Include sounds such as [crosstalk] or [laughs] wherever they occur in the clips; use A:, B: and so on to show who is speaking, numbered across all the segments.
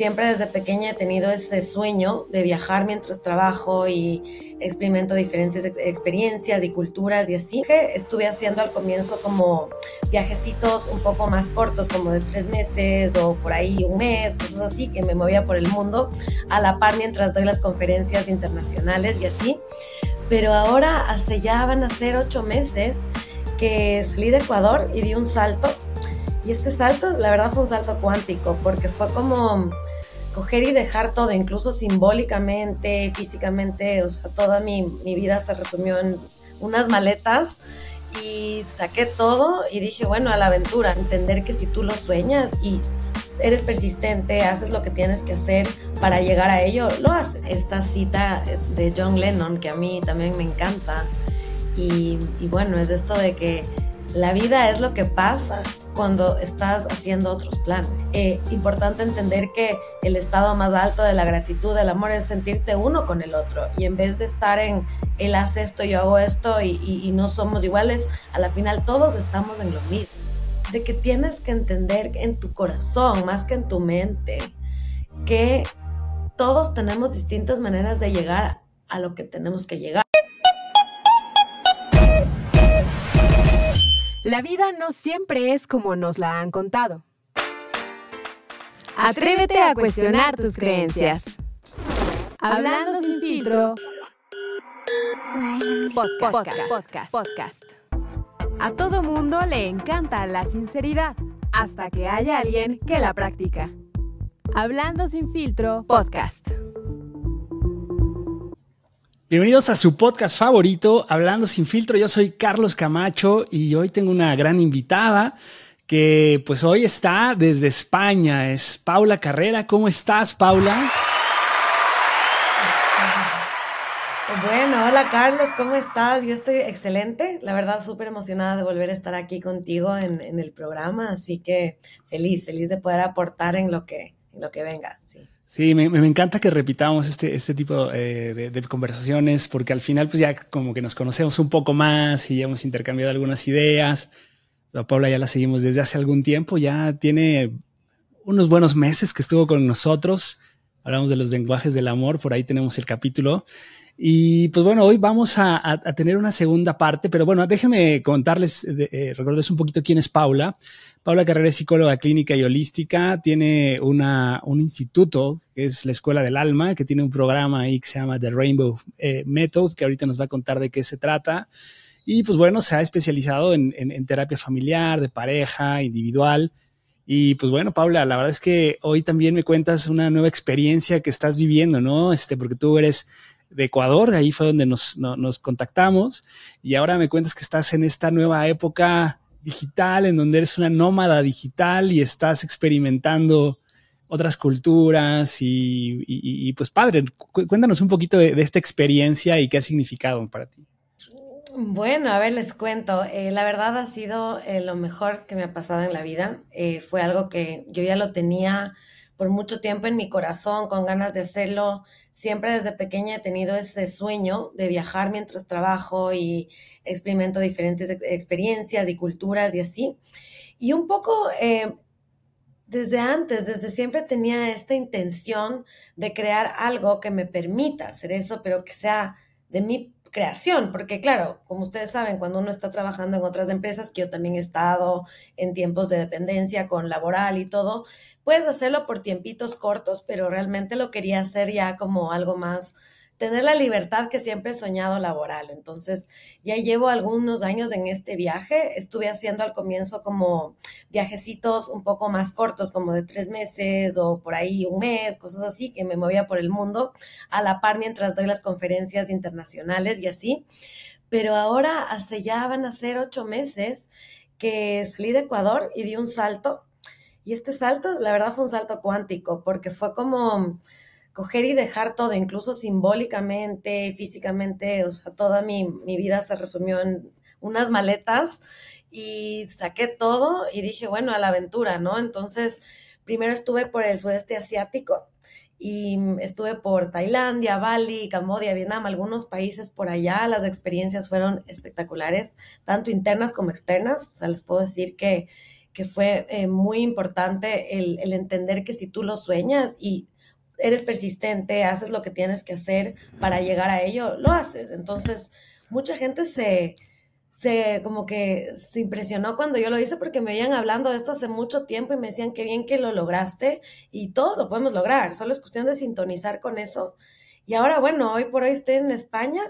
A: Siempre desde pequeña he tenido ese sueño de viajar mientras trabajo y experimento diferentes experiencias y culturas y así. Estuve haciendo al comienzo como viajecitos un poco más cortos, como de tres meses o por ahí un mes, cosas así, que me movía por el mundo a la par mientras doy las conferencias internacionales y así. Pero ahora, hace ya van a ser ocho meses que salí de Ecuador y di un salto. Y este salto, la verdad, fue un salto cuántico, porque fue como coger y dejar todo, incluso simbólicamente, físicamente, o sea, toda mi, mi vida se resumió en unas maletas y saqué todo y dije, bueno, a la aventura, entender que si tú lo sueñas y eres persistente, haces lo que tienes que hacer para llegar a ello, lo haces. Esta cita de John Lennon, que a mí también me encanta, y, y bueno, es esto de que la vida es lo que pasa cuando estás haciendo otros planes. Eh, importante entender que el estado más alto de la gratitud, del amor, es sentirte uno con el otro. Y en vez de estar en él hace esto, yo hago esto y, y no somos iguales, a la final todos estamos en lo mismo. De que tienes que entender en tu corazón, más que en tu mente, que todos tenemos distintas maneras de llegar a lo que tenemos que llegar.
B: La vida no siempre es como nos la han contado. Atrévete a cuestionar tus creencias. Hablando sin filtro. Podcast, podcast, podcast. A todo mundo le encanta la sinceridad, hasta que haya alguien que la practica. Hablando sin filtro, podcast.
C: Bienvenidos a su podcast favorito, Hablando sin filtro. Yo soy Carlos Camacho y hoy tengo una gran invitada que pues hoy está desde España. Es Paula Carrera. ¿Cómo estás, Paula?
A: Bueno, hola Carlos, ¿cómo estás? Yo estoy excelente, la verdad súper emocionada de volver a estar aquí contigo en, en, el programa, así que feliz, feliz de poder aportar en lo que, en lo que venga, sí.
C: Sí, me, encanta que repitamos este, este tipo eh, de, de, conversaciones porque al final pues ya como que nos conocemos un poco más y hemos intercambiado algunas ideas. A Paula ya la seguimos desde hace algún tiempo, ya tiene unos buenos meses que estuvo con nosotros. Hablamos de los lenguajes del amor, por ahí tenemos el capítulo. Y pues bueno, hoy vamos a, tener una segunda parte, pero bueno, déjenme contarles, eh, un poquito quién es Paula. Paula Carrera es psicóloga clínica y holística, tiene una, un instituto que es la Escuela del Alma, que tiene un programa ahí que se llama The Rainbow eh, Method, que ahorita nos va a contar de qué se trata. Y pues bueno, se ha especializado en, en, en terapia familiar, de pareja, individual. Y pues bueno, Paula, la verdad es que hoy también me cuentas una nueva experiencia que estás viviendo, ¿no? Este, porque tú eres de Ecuador, ahí fue donde nos, no, nos contactamos y ahora me cuentas que estás en esta nueva época digital, en donde eres una nómada digital y estás experimentando otras culturas y, pues padre, cuéntanos un poquito de, de, esta experiencia y qué ha significado para ti.
A: Bueno, a ver, les cuento. Eh, la verdad ha sido eh, lo mejor que me ha pasado en la vida. Eh, fue algo que yo ya lo tenía por mucho tiempo en mi corazón, con ganas de hacerlo. Siempre desde pequeña he tenido ese sueño de viajar mientras trabajo y experimento diferentes experiencias y culturas y así. Y un poco eh, desde antes, desde siempre tenía esta intención de crear algo que me permita hacer eso, pero que sea de mi creación, porque claro, como ustedes saben, cuando uno está trabajando en otras empresas, que yo también he estado en tiempos de dependencia con laboral y todo, puedes hacerlo por tiempitos cortos, pero realmente lo quería hacer ya como algo más, tener la libertad que siempre he soñado laboral. Entonces, ya llevo algunos años en este viaje. Estuve haciendo al comienzo como viajecitos un poco más cortos, como de tres meses o por ahí un mes, cosas así, que me movía por el mundo a la par mientras doy las conferencias internacionales y así. Pero ahora, hace ya van a ser ocho meses que salí de Ecuador y di un salto y este salto, la verdad, fue un salto cuántico, porque fue como coger y dejar todo, incluso simbólicamente, físicamente, o sea, toda mi, mi vida se resumió en unas maletas y saqué todo y dije, bueno, a la aventura, ¿no? Entonces, primero estuve por el sudeste asiático y estuve por Tailandia, Bali, Camboya, Vietnam, algunos países por allá. Las experiencias fueron espectaculares, tanto internas como externas. O sea, les puedo decir que que fue eh, muy importante el, el entender que si tú lo sueñas y eres persistente, haces lo que tienes que hacer para llegar a ello, lo haces. Entonces, mucha gente se, se como que se impresionó cuando yo lo hice porque me veían hablando de esto hace mucho tiempo y me decían qué bien que lo lograste y todos lo podemos lograr, solo es cuestión de sintonizar con eso. Y ahora, bueno, hoy por hoy estoy en España,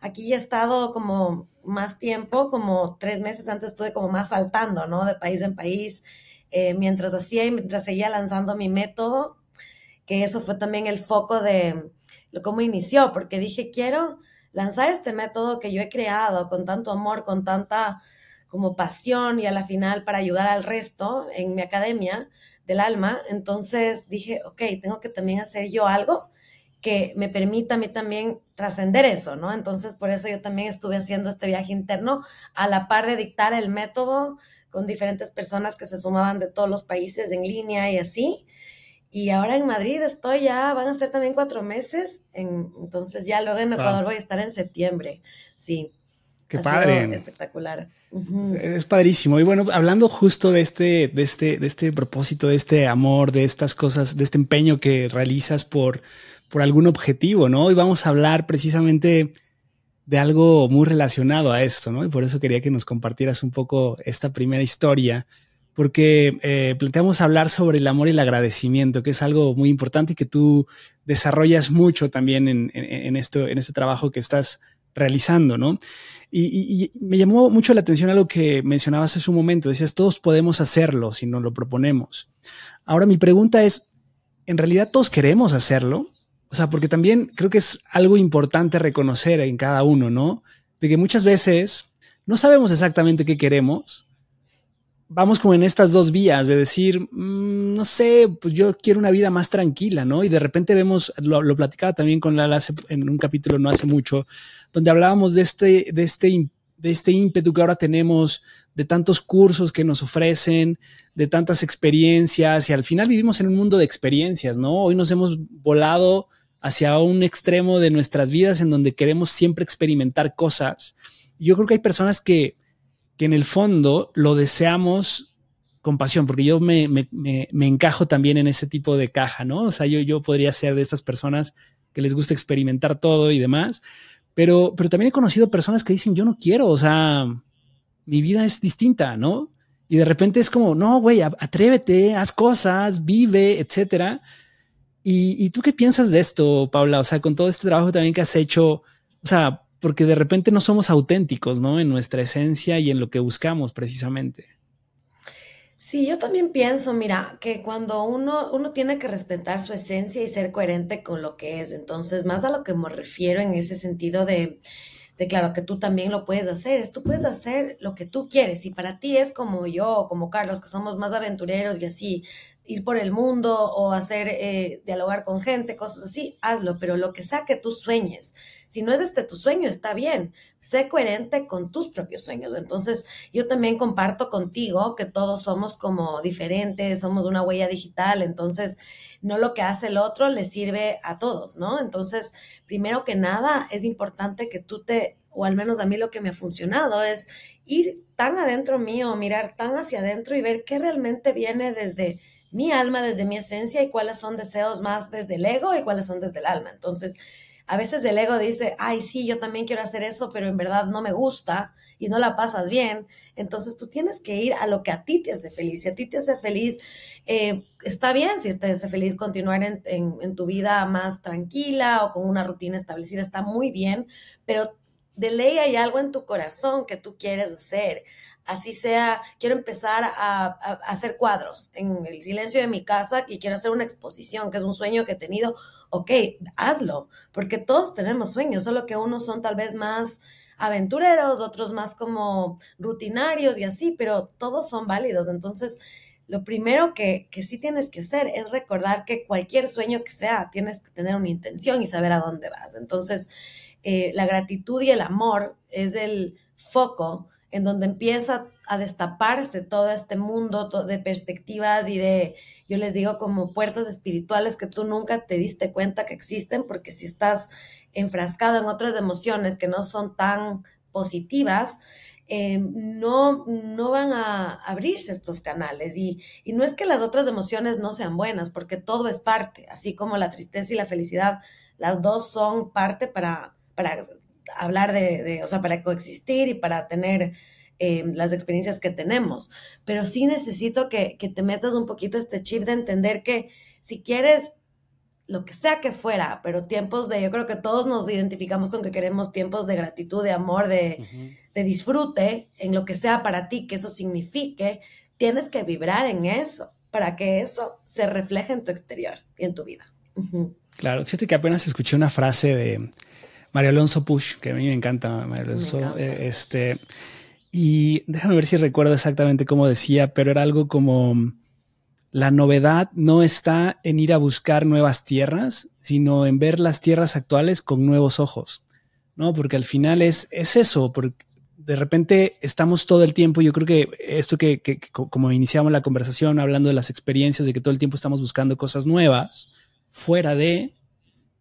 A: aquí he estado como más tiempo, como tres meses antes estuve como más saltando, ¿no? De país en país, eh, mientras hacía y mientras seguía lanzando mi método, que eso fue también el foco de cómo inició, porque dije, quiero lanzar este método que yo he creado con tanto amor, con tanta como pasión y a la final para ayudar al resto en mi academia del alma. Entonces dije, ok, tengo que también hacer yo algo que me permita a mí también trascender eso, ¿no? Entonces por eso yo también estuve haciendo este viaje interno a la par de dictar el método con diferentes personas que se sumaban de todos los países en línea y así. Y ahora en Madrid estoy ya, van a ser también cuatro meses, entonces ya luego en Ecuador voy a estar en septiembre, sí.
C: Qué padre.
A: Espectacular.
C: Es padrísimo. Y bueno, hablando justo de este, de este, de este propósito, de este amor, de estas cosas, de este empeño que realizas por, por algún objetivo, ¿no? Hoy vamos a hablar precisamente de algo muy relacionado a esto, ¿no? Y por eso quería que nos compartieras un poco esta primera historia porque eh, planteamos hablar sobre el amor y el agradecimiento, que es algo muy importante y que tú desarrollas mucho también en, esto, en este trabajo que estás realizando, ¿no? Y, me llamó mucho la atención algo que mencionabas hace un momento, decías, todos podemos hacerlo si nos lo proponemos. Ahora mi pregunta es, ¿en realidad todos queremos hacerlo? O sea, porque también creo que es algo importante reconocer en cada uno, ¿no? De que muchas veces no sabemos exactamente qué queremos, vamos como en estas dos vías de decir, mm, no sé, pues yo quiero una vida más tranquila, ¿no? Y de repente vemos, lo, platicaba también con Lala en un capítulo no hace mucho, donde hablábamos de este, de este, de este ímpetu que ahora tenemos, de tantos cursos que nos ofrecen, de tantas experiencias, y al final vivimos en un mundo de experiencias, ¿no? Hoy nos hemos volado hacia un extremo de nuestras vidas en donde queremos siempre experimentar cosas. Yo creo que hay personas que, que en el fondo lo deseamos con pasión, porque yo me, encajo también en ese tipo de caja, ¿no? O sea, yo, yo podría ser de estas personas que les gusta experimentar todo y demás, pero, pero también he conocido personas que dicen, yo no quiero, o sea, mi vida es distinta, ¿no? Y de repente es como, no, güey, atrévete, haz cosas, vive, etcétera. ¿Y, ¿Y tú qué piensas de esto, Paula? O sea, con todo este trabajo también que has hecho, o sea, porque de repente no somos auténticos, ¿no? En nuestra esencia y en lo que buscamos precisamente.
A: Sí, yo también pienso, mira, que cuando uno, uno tiene que respetar su esencia y ser coherente con lo que es, entonces, más a lo que me refiero en ese sentido de, de claro, que tú también lo puedes hacer, es tú puedes hacer lo que tú quieres, y para ti es como yo, como Carlos, que somos más aventureros y así, ir por el mundo o hacer, eh, dialogar con gente, cosas así, hazlo, pero lo que sea que tú sueñes, si no es este tu sueño, está bien, sé coherente con tus propios sueños. Entonces, yo también comparto contigo que todos somos como diferentes, somos una huella digital, entonces, no lo que hace el otro le sirve a todos, ¿no? Entonces, primero que nada, es importante que tú te, o al menos a mí lo que me ha funcionado es ir tan adentro mío, mirar tan hacia adentro y ver qué realmente viene desde mi alma, desde mi esencia y cuáles son deseos más desde el ego y cuáles son desde el alma. Entonces, a veces el ego dice, ay, sí, yo también quiero hacer eso, pero en verdad no me gusta y no la pasas bien. Entonces tú tienes que ir a lo que a ti te hace feliz. Si a ti te hace feliz, eh, está bien. Si te hace feliz continuar en, en tu vida más tranquila o con una rutina establecida, está muy bien, pero de ley hay algo en tu corazón que tú quieres hacer así sea, quiero empezar a, hacer cuadros en el silencio de mi casa y quiero hacer una exposición, que es un sueño que he tenido, ok, hazlo, porque todos tenemos sueños, solo que unos son tal vez más aventureros, otros más como rutinarios y así, pero todos son válidos. Entonces, lo primero que, que sí tienes que hacer es recordar que cualquier sueño que sea, tienes que tener una intención y saber a dónde vas. Entonces, eh, la gratitud y el amor es el foco en donde empieza a destaparse todo este mundo de perspectivas y de, yo les digo, como puertas espirituales que tú nunca te diste cuenta que existen, porque si estás enfrascado en otras emociones que no son tan positivas, eh, no, no van a abrirse estos canales. Y, y no es que las otras emociones no sean buenas, porque todo es parte, así como la tristeza y la felicidad, las dos son parte para, para hablar de, de o sea, para coexistir y para tener eh, las experiencias que tenemos. Pero sí necesito que, que te metas un poquito este chip de entender que si quieres lo que sea que fuera, pero tiempos de, yo creo que todos nos identificamos con que queremos tiempos de gratitud, de amor, de, de disfrute, en lo que sea para ti, que eso signifique, tienes que vibrar en eso para que eso se refleje en tu exterior y en tu vida.
C: Claro, fíjate que apenas escuché una frase de Mario Alonso Push, que a mí me encanta Mario Alonso, eh, este, y déjame ver si recuerdo exactamente cómo decía, pero era algo como la novedad no está en ir a buscar nuevas tierras, sino en ver las tierras actuales con nuevos ojos, ¿no? Porque al final es, es eso, porque de repente estamos todo el tiempo, yo creo que esto que, que, como iniciamos la conversación hablando de las experiencias, de que todo el tiempo estamos buscando cosas nuevas, fuera de,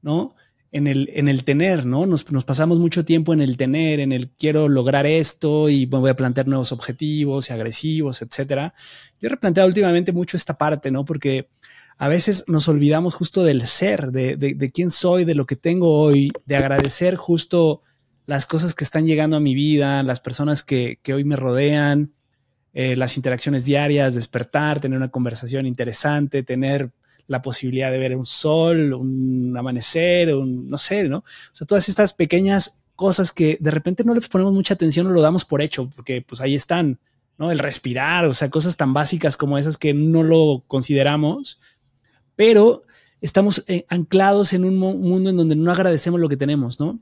C: ¿no? En el, en el tener, ¿no? Nos, pasamos mucho tiempo en el tener, en el quiero lograr esto y voy a plantear nuevos objetivos y agresivos, etcétera. Yo he replanteado últimamente mucho esta parte, ¿no? Porque a veces nos olvidamos justo del ser, de, de, de, quién soy, de lo que tengo hoy, de agradecer justo las cosas que están llegando a mi vida, las personas que, que hoy me rodean, eh, las interacciones diarias, despertar, tener una conversación interesante, tener la posibilidad de ver un sol, un amanecer, un, no sé, ¿no? O sea, todas estas pequeñas cosas que de repente no le ponemos mucha atención o lo damos por hecho, porque pues ahí están, ¿no? El respirar, o sea, cosas tan básicas como esas que no lo consideramos, pero estamos eh, anclados en un mundo en donde no agradecemos lo que tenemos, ¿no?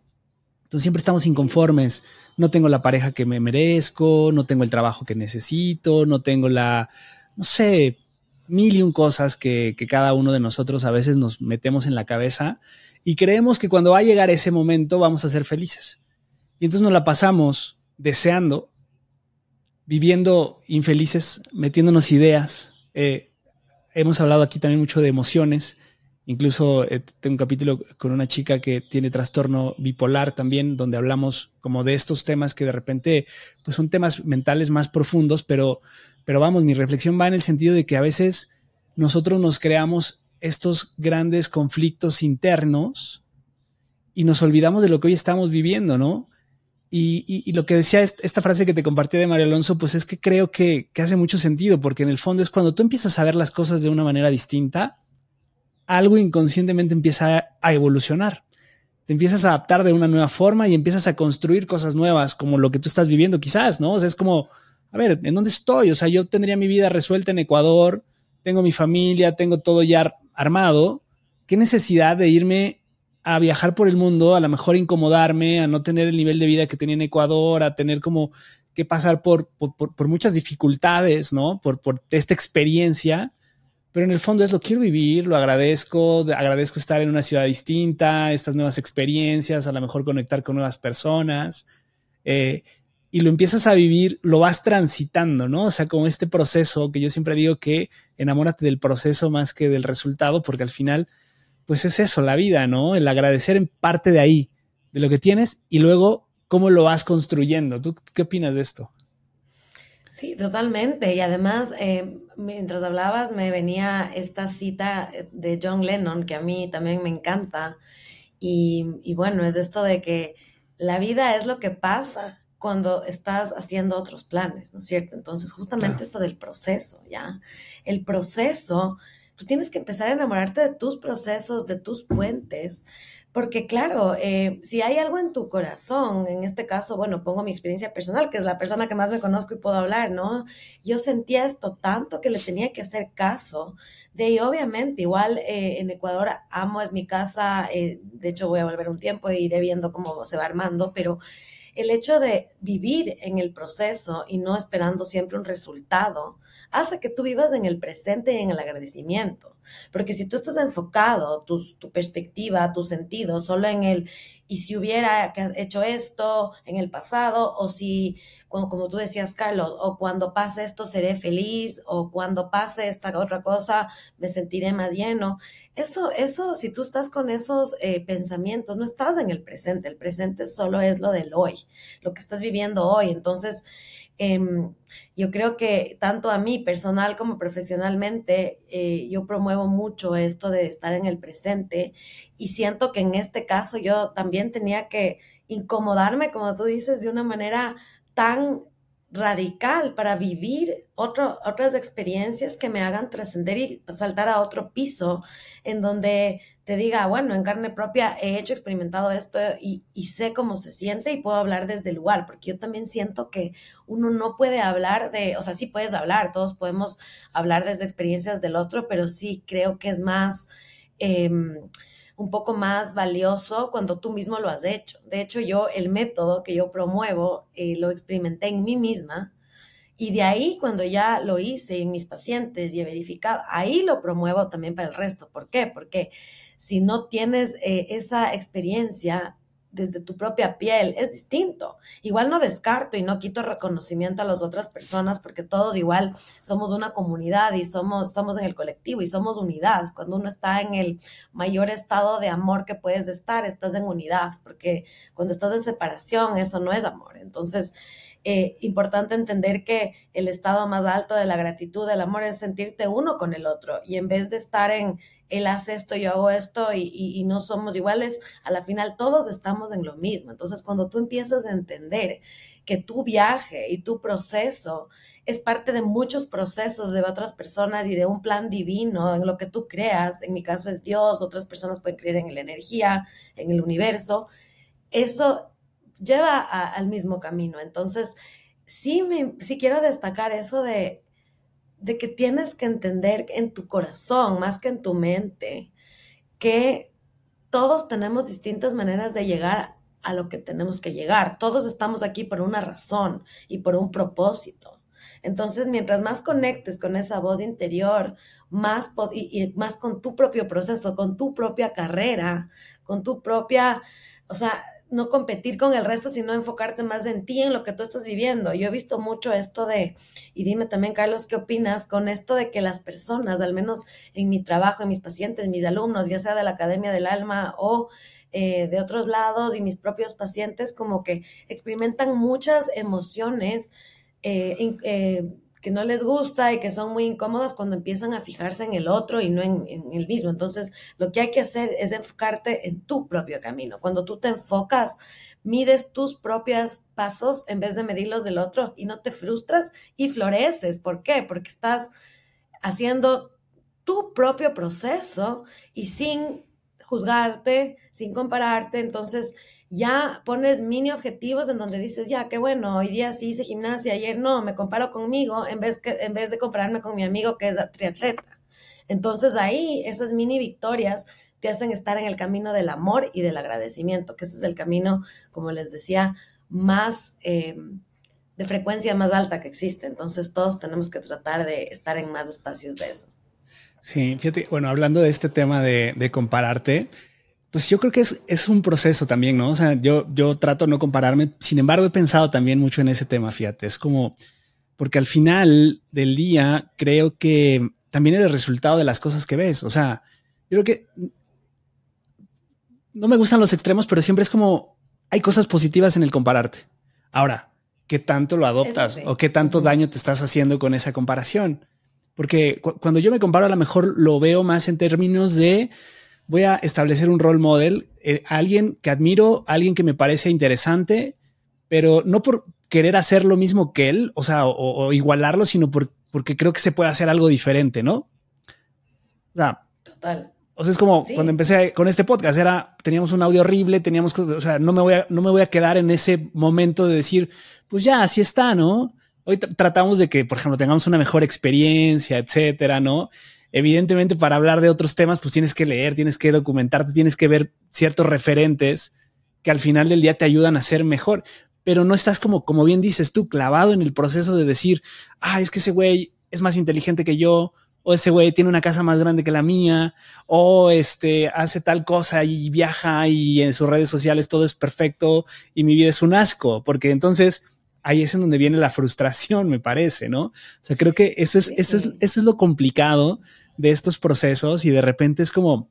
C: Entonces siempre estamos inconformes. No tengo la pareja que me merezco, no tengo el trabajo que necesito, no tengo la, no sé, mil y un cosas que, cada uno de nosotros a veces nos metemos en la cabeza y creemos que cuando va a llegar ese momento vamos a ser felices. Y entonces nos la pasamos deseando, viviendo infelices, metiéndonos ideas. Eh, hemos hablado aquí también mucho de emociones. Incluso eh, tengo un capítulo con una chica que tiene trastorno bipolar también, donde hablamos como de estos temas que de repente pues son temas mentales más profundos, pero pero vamos, mi reflexión va en el sentido de que a veces nosotros nos creamos estos grandes conflictos internos y nos olvidamos de lo que hoy estamos viviendo, ¿no? Y, lo que decía esta frase que te compartí de Mario Alonso, pues es que creo que, hace mucho sentido, porque en el fondo es cuando tú empiezas a ver las cosas de una manera distinta, algo inconscientemente empieza a evolucionar. Te empiezas a adaptar de una nueva forma y empiezas a construir cosas nuevas, como lo que tú estás viviendo quizás, ¿no? O sea, es como, a ver, ¿en dónde estoy? O sea, yo tendría mi vida resuelta en Ecuador, tengo mi familia, tengo todo ya armado. ¿Qué necesidad de irme a viajar por el mundo, a lo mejor incomodarme, a no tener el nivel de vida que tenía en Ecuador, a tener como que pasar por, por, muchas dificultades, ¿no? Por, por esta experiencia. Pero en el fondo es lo quiero vivir, lo agradezco, agradezco estar en una ciudad distinta, estas nuevas experiencias, a lo mejor conectar con nuevas personas. Eh, y lo empiezas a vivir, lo vas transitando, ¿no? O sea, como este proceso que yo siempre digo que enamórate del proceso más que del resultado, porque al final, pues es eso, la vida, ¿no? El agradecer en parte de ahí, de lo que tienes y luego cómo lo vas construyendo. ¿Tú qué opinas de esto?
A: Sí, totalmente. Y además, eh, mientras hablabas, me venía esta cita de John Lennon, que a mí también me encanta. Y, y bueno, es esto de que la vida es lo que pasa cuando estás haciendo otros planes, ¿no es cierto? Entonces, justamente esto del proceso, ¿ya? El proceso, tú tienes que empezar a enamorarte de tus procesos, de tus puentes, porque claro, eh, si hay algo en tu corazón, en este caso, bueno, pongo mi experiencia personal, que es la persona que más me conozco y puedo hablar, ¿no? Yo sentía esto tanto que le tenía que hacer caso. De ahí, obviamente, igual eh, en Ecuador amo, es mi casa, eh, de hecho voy a volver un tiempo e iré viendo cómo se va armando, pero el hecho de vivir en el proceso y no esperando siempre un resultado hace que tú vivas en el presente y en el agradecimiento. Porque si tú estás enfocado, tu, perspectiva, tu sentido, solo en el, y si hubiera hecho esto en el pasado, o si, como, como tú decías, Carlos, o cuando pase esto seré feliz, o cuando pase esta otra cosa me sentiré más lleno, eso, eso, si tú estás con esos eh, pensamientos, no estás en el presente, el presente solo es lo del hoy, lo que estás viviendo hoy. Entonces, em, yo creo que tanto a mí personal como profesionalmente, eh, yo promuevo mucho esto de estar en el presente y siento que en este caso yo también tenía que incomodarme, como tú dices, de una manera tan radical para vivir otras experiencias que me hagan trascender y saltar a otro piso en donde te diga, bueno, en carne propia he hecho, experimentado esto y, sé cómo se siente y puedo hablar desde el lugar, porque yo también siento que uno no puede hablar de, o sea, sí puedes hablar, todos podemos hablar desde experiencias del otro, pero sí creo que es más... Eh, un poco más valioso cuando tú mismo lo has hecho. De hecho, yo el método que yo promuevo eh, lo experimenté en mí misma y de ahí cuando ya lo hice en mis pacientes y he verificado, ahí lo promuevo también para el resto. ¿Por qué? Porque si no tienes eh, esa experiencia, desde tu propia piel, es distinto. Igual no descarto y no quito reconocimiento a las otras personas porque todos igual somos una comunidad y somos, estamos en el colectivo y somos unidad. Cuando uno está en el mayor estado de amor que puedes estar, estás en unidad, porque cuando estás en separación, eso no es amor. Entonces, eh, importante entender que el estado más alto de la gratitud, del amor, es sentirte uno con el otro. Y en vez de estar en, él hace esto, yo hago esto y, no somos iguales, a la final todos estamos en lo mismo. Entonces, cuando tú empiezas a entender que tu viaje y tu proceso es parte de muchos procesos de otras personas y de un plan divino en lo que tú creas, en mi caso es Dios, otras personas pueden creer en la energía, en el universo, eso lleva al mismo camino. Entonces, sí, me, sí quiero destacar eso de, de que tienes que entender en tu corazón, más que en tu mente, que todos tenemos distintas maneras de llegar a lo que tenemos que llegar. Todos estamos aquí por una razón y por un propósito. Entonces, mientras más conectes con esa voz interior, más y más con tu propio proceso, con tu propia carrera, con tu propia, o sea, no competir con el resto, sino enfocarte más en ti, en lo que tú estás viviendo. Yo he visto mucho esto de, y dime también, Carlos, ¿qué opinas con esto de que las personas, al menos en mi trabajo, en mis pacientes, mis alumnos, ya sea de la Academia del Alma o eh, de otros lados y mis propios pacientes, como que experimentan muchas emociones eh, eh, que no les gusta y que son muy incómodas cuando empiezan a fijarse en el otro y no en, el mismo. Entonces, lo que hay que hacer es enfocarte en tu propio camino. Cuando tú te enfocas, mides tus propios pasos en vez de medir los del otro y no te frustras y floreces. ¿Por qué? Porque estás haciendo tu propio proceso y sin juzgarte, sin compararte. Entonces, ya pones mini objetivos en donde dices, ya, qué bueno, hoy día sí hice gimnasia, ayer no, me comparo conmigo en vez, que, en vez de compararme con mi amigo que es triatleta. Entonces ahí esas mini victorias te hacen estar en el camino del amor y del agradecimiento, que ese es el camino, como les decía, más em, de frecuencia más alta que existe. Entonces todos tenemos que tratar de estar en más espacios de eso.
C: Sí, fíjate, bueno, hablando de este tema de, de compararte, pues yo creo que es, es, un proceso también, ¿no? O sea, yo, yo trato de no compararme, sin embargo he pensado también mucho en ese tema, fíjate, es como, porque al final del día creo que también es el resultado de las cosas que ves, o sea, yo creo que no me gustan los extremos, pero siempre es como, hay cosas positivas en el compararte. Ahora, ¿qué tanto lo adoptas o qué tanto daño te estás haciendo con esa comparación? Porque cuando yo me comparo, a lo mejor lo veo más en términos de voy a establecer un role model, eh, alguien que admiro, alguien que me parece interesante, pero no por querer hacer lo mismo que él, o sea, o, igualarlo, sino porque creo que se puede hacer algo diferente, ¿no? O sea, total. O sea, es como cuando empecé con este podcast, era, teníamos un audio horrible, teníamos, o sea, no me voy a, no me voy a quedar en ese momento de decir, pues ya, así está, ¿no? Hoy tratamos de que, por ejemplo, tengamos una mejor experiencia, etcétera, ¿no? Evidentemente para hablar de otros temas, pues tienes que leer, tienes que documentarte, tienes que ver ciertos referentes que al final del día te ayudan a ser mejor, pero no estás como, como bien dices tú, clavado en el proceso de decir, ah, es que ese güey es más inteligente que yo, o ese güey tiene una casa más grande que la mía, o este hace tal cosa y viaja y en sus redes sociales todo es perfecto y mi vida es un asco, porque entonces ahí es en donde viene la frustración, me parece, ¿no? O sea, creo que eso es, eso es, eso es lo complicado de estos procesos y de repente es como,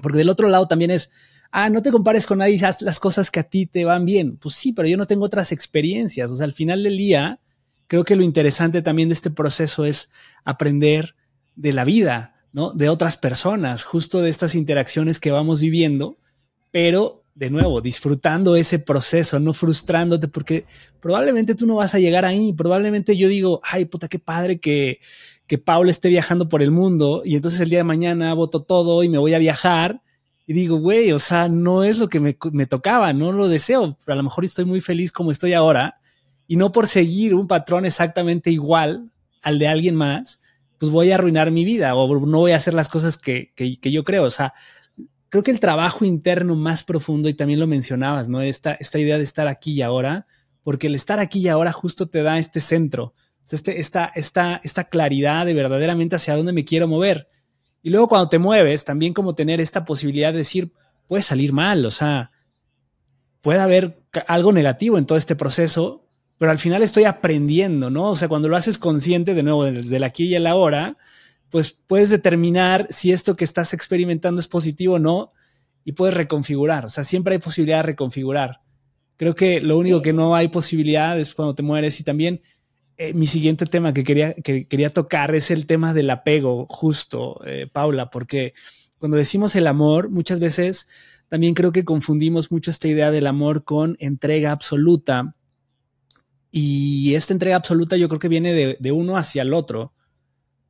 C: porque del otro lado también es, ah, no te compares con nadie, haz las cosas que a ti te van bien. Pues sí, pero yo no tengo otras experiencias. O sea, al final del día, creo que lo interesante también de este proceso es aprender de la vida, ¿no? De otras personas, justo de estas interacciones que vamos viviendo, pero de nuevo, disfrutando ese proceso, no frustrándote, porque probablemente tú no vas a llegar ahí. Probablemente yo digo, ay, puta, qué padre que, que Paula esté viajando por el mundo y entonces el día de mañana voto todo y me voy a viajar. Y digo, güey, o sea, no es lo que me, me tocaba, no lo deseo, pero a lo mejor estoy muy feliz como estoy ahora y no por seguir un patrón exactamente igual al de alguien más, pues voy a arruinar mi vida o no voy a hacer las cosas que, que, que yo creo. O sea, creo que el trabajo interno más profundo, y también lo mencionabas, ¿no? Esta, esta idea de estar aquí y ahora, porque el estar aquí y ahora justo te da este centro, este, esta, claridad de verdaderamente hacia dónde me quiero mover. Y luego cuando te mueves, también como tener esta posibilidad de decir, puede salir mal, o sea, puede haber algo negativo en todo este proceso, pero al final estoy aprendiendo, ¿no? O sea, cuando lo haces consciente, de nuevo, desde el aquí y el ahora, pues puedes determinar si esto que estás experimentando es positivo o no y puedes reconfigurar. O sea, siempre hay posibilidad de reconfigurar. Creo que lo único que no hay posibilidad es cuando te mueres y también eh, mi siguiente tema que quería, que quería tocar es el tema del apego, justo, eh, Paula, porque cuando decimos el amor, muchas veces también creo que confundimos mucho esta idea del amor con entrega absoluta. Y esta entrega absoluta yo creo que viene de, de uno hacia el otro.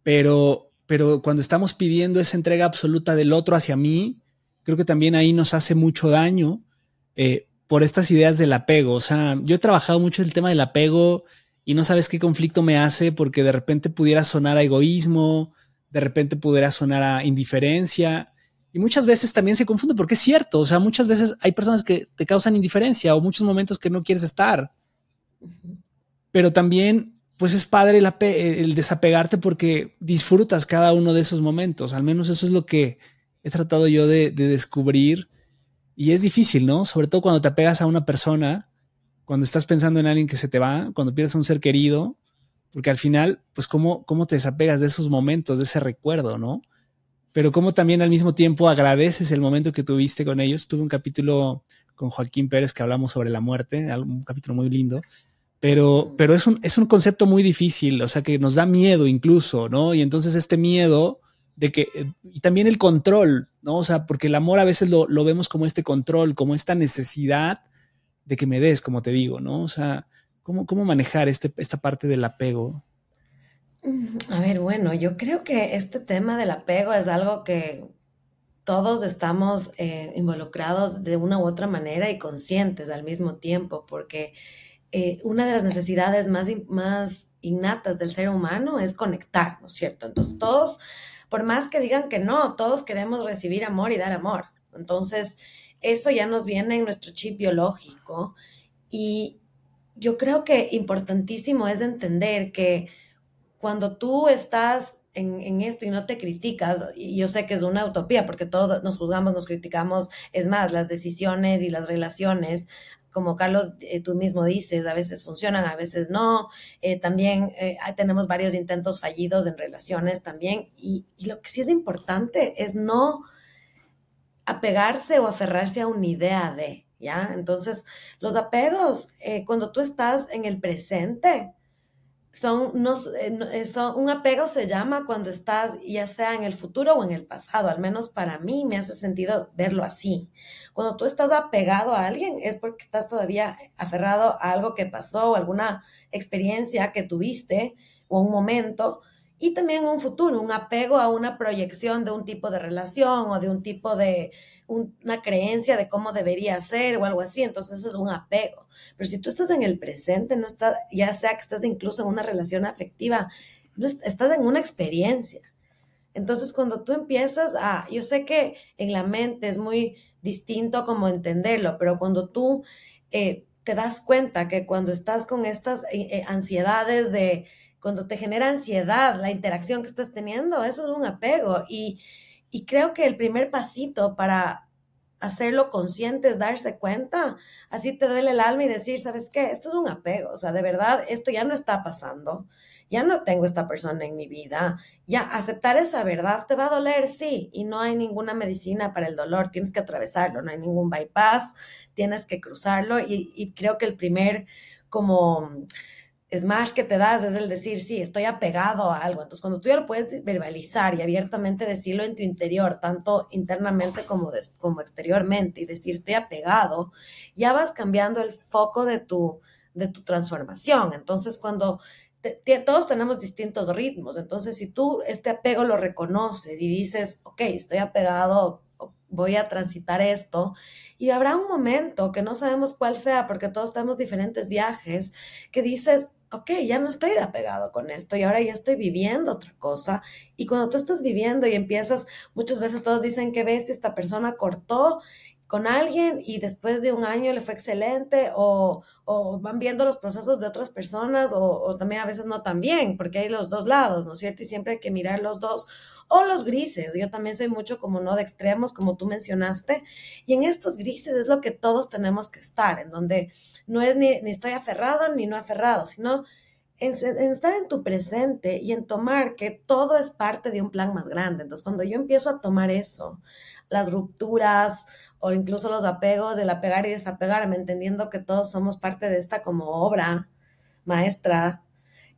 C: Pero pero cuando estamos pidiendo esa entrega absoluta del otro hacia mí, creo que también ahí nos hace mucho daño eh, por estas ideas del apego. O sea, yo he trabajado mucho el tema del apego y no sabes qué conflicto me hace porque de repente pudiera sonar a egoísmo, de repente pudiera sonar a indiferencia. Y muchas veces también se confunde porque es cierto, o sea, muchas veces hay personas que te causan indiferencia o muchos momentos que no quieres estar. Pero también pues es padre el, desapegarte porque disfrutas cada uno de esos momentos. Al menos eso es lo que he tratado yo de, descubrir. Y es difícil, ¿no? Sobre todo cuando te apegas a una persona, cuando estás pensando en alguien que se te va, cuando pierdes a un ser querido, porque al final, pues cómo, cómo te desapegas de esos momentos, de ese recuerdo, ¿no? Pero cómo también al mismo tiempo agradeces el momento que tuviste con ellos. Tuve un capítulo con Joaquín Pérez que hablamos sobre la muerte, un capítulo muy lindo pero, pero es, un, es un concepto muy difícil, o sea, que nos da miedo incluso, ¿no? Y entonces este miedo de que, eh, y también el control, ¿no? O sea, porque el amor a veces lo, lo vemos como este control, como esta necesidad de que me des, como te digo, ¿no? O sea, ¿cómo, cómo manejar este, esta parte del apego?
A: A ver, bueno, yo creo que este tema del apego es algo que todos estamos eh, involucrados de una u otra manera y conscientes al mismo tiempo, porque eh, una de las necesidades más, más innatas del ser humano es conectar, ¿no es cierto? Entonces todos, por más que digan que no, todos queremos recibir amor y dar amor. Entonces, eso ya nos viene en nuestro chip biológico y yo creo que importantísimo es entender que cuando tú estás en, en, esto y no te criticas, y yo sé que es una utopía porque todos nos juzgamos, nos criticamos, es más, las decisiones y las relaciones como Carlos, eh, tú mismo dices, a veces funcionan, a veces no. Eh, también eh, tenemos varios intentos fallidos en relaciones también. Y, y, lo que sí es importante es no apegarse o aferrarse a una idea de, ¿ya? Entonces, los apegos, cuando tú estás en el presente, son, no, eh, son, un apego se llama cuando estás ya sea en el futuro o en el pasado, al menos para mí me hace sentido verlo así. Cuando tú estás apegado a alguien es porque estás todavía aferrado a algo que pasó o alguna experiencia que tuviste o un momento y también un futuro, un apego a una proyección de un tipo de relación o de un tipo de, una creencia de cómo debería ser o algo así, entonces es un apego. Pero si tú estás en el presente, no estás, ya sea que estás incluso en una relación afectiva, no estás en una experiencia. Entonces, cuando tú empiezas a, yo sé que en la mente es muy distinto como entenderlo, pero cuando tú eh, te das cuenta que cuando estás con estas eh, eh, ansiedades de cuando te genera ansiedad la interacción que estás teniendo, eso es un apego. Y, y creo que el primer pasito para hacerlo consciente es darse cuenta, así te duele el alma y decir, ¿sabes qué? Esto es un apego, o sea, de verdad, esto ya no está pasando, ya no tengo esta persona en mi vida, ya aceptar esa verdad te va a doler, sí, y no hay ninguna medicina para el dolor, tienes que atravesarlo, no hay ningún bypass, tienes que cruzarlo y, y creo que el primer como smash que te das es el decir, sí, estoy apegado a algo. Entonces, cuando tú ya lo puedes verbalizar y abiertamente decirlo en tu interior, tanto internamente como, como exteriormente, y decir, estoy apegado, ya vas cambiando el foco de tu, de tu transformación. Entonces, cuando todos tenemos distintos ritmos, entonces si tú este apego lo reconoces y dices, ok, estoy apegado, voy a transitar esto, y habrá un momento que no sabemos cuál sea, porque todos tenemos diferentes viajes, que dices, ok, ya no estoy de apegado con esto y ahora ya estoy viviendo otra cosa. Y cuando tú estás viviendo y empiezas, muchas veces todos dicen ves que esta persona cortó con alguien y después de un año le fue excelente o, o van viendo los procesos de otras personas o, o, también a veces no tan bien, porque hay los dos lados, ¿no es cierto? Y siempre hay que mirar los dos o los grises. Yo también soy mucho como no de extremos, como tú mencionaste, y en estos grises es lo que todos tenemos que estar, en donde no es ni, ni estoy aferrado ni no aferrado, sino en, en, estar en tu presente y en tomar que todo es parte de un plan más grande. Entonces, cuando yo empiezo a tomar eso, las rupturas o incluso los apegos, el apegar y desapegarme, entendiendo que todos somos parte de esta como obra maestra,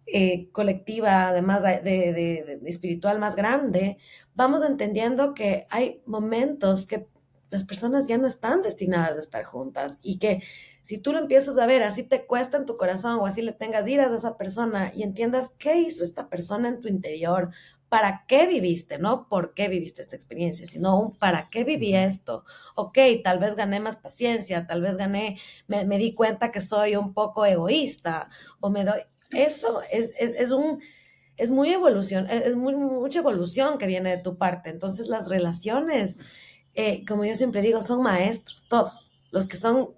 A: eh, colectiva, además de, de, de, espiritual más grande, vamos entendiendo que hay momentos que las personas ya no están destinadas a estar juntas y que si tú lo empiezas a ver, así te cuesta en tu corazón o así le tengas iras a esa persona y entiendas qué hizo esta persona en tu interior, para qué viviste, no por qué viviste esta experiencia, sino un para qué viví esto. Ok, tal vez gané más paciencia, tal vez gané, me, me di cuenta que soy un poco egoísta o me doy, eso es, es, es un, es muy evolución, es muy, mucha evolución que viene de tu parte. Entonces las relaciones, eh, como yo siempre digo, son maestros, todos, los que son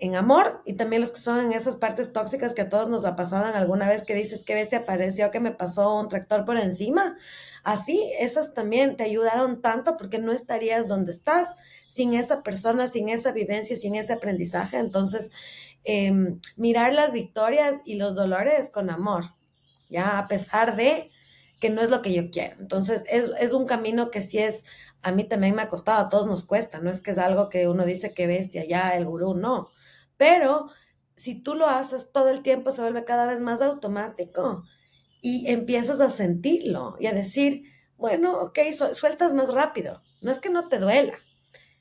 A: en amor y también los que son en esas partes tóxicas que a todos nos ha pasado alguna vez que dices que ves te apareció que me pasó un tractor por encima. Así, esas también te ayudaron tanto porque no estarías donde estás sin esa persona, sin esa vivencia, sin ese aprendizaje. Entonces, eh, mirar las victorias y los dolores con amor, ya a pesar de que no es lo que yo quiero. Entonces, es, es un camino que sí es, a mí también me ha costado, a todos nos cuesta, no es que es algo que uno dice que bestia, ya el gurú, no pero si tú lo haces todo el tiempo, se vuelve cada vez más automático y empiezas a sentirlo y a decir, bueno, ok, sueltas más rápido. No es que no te duela.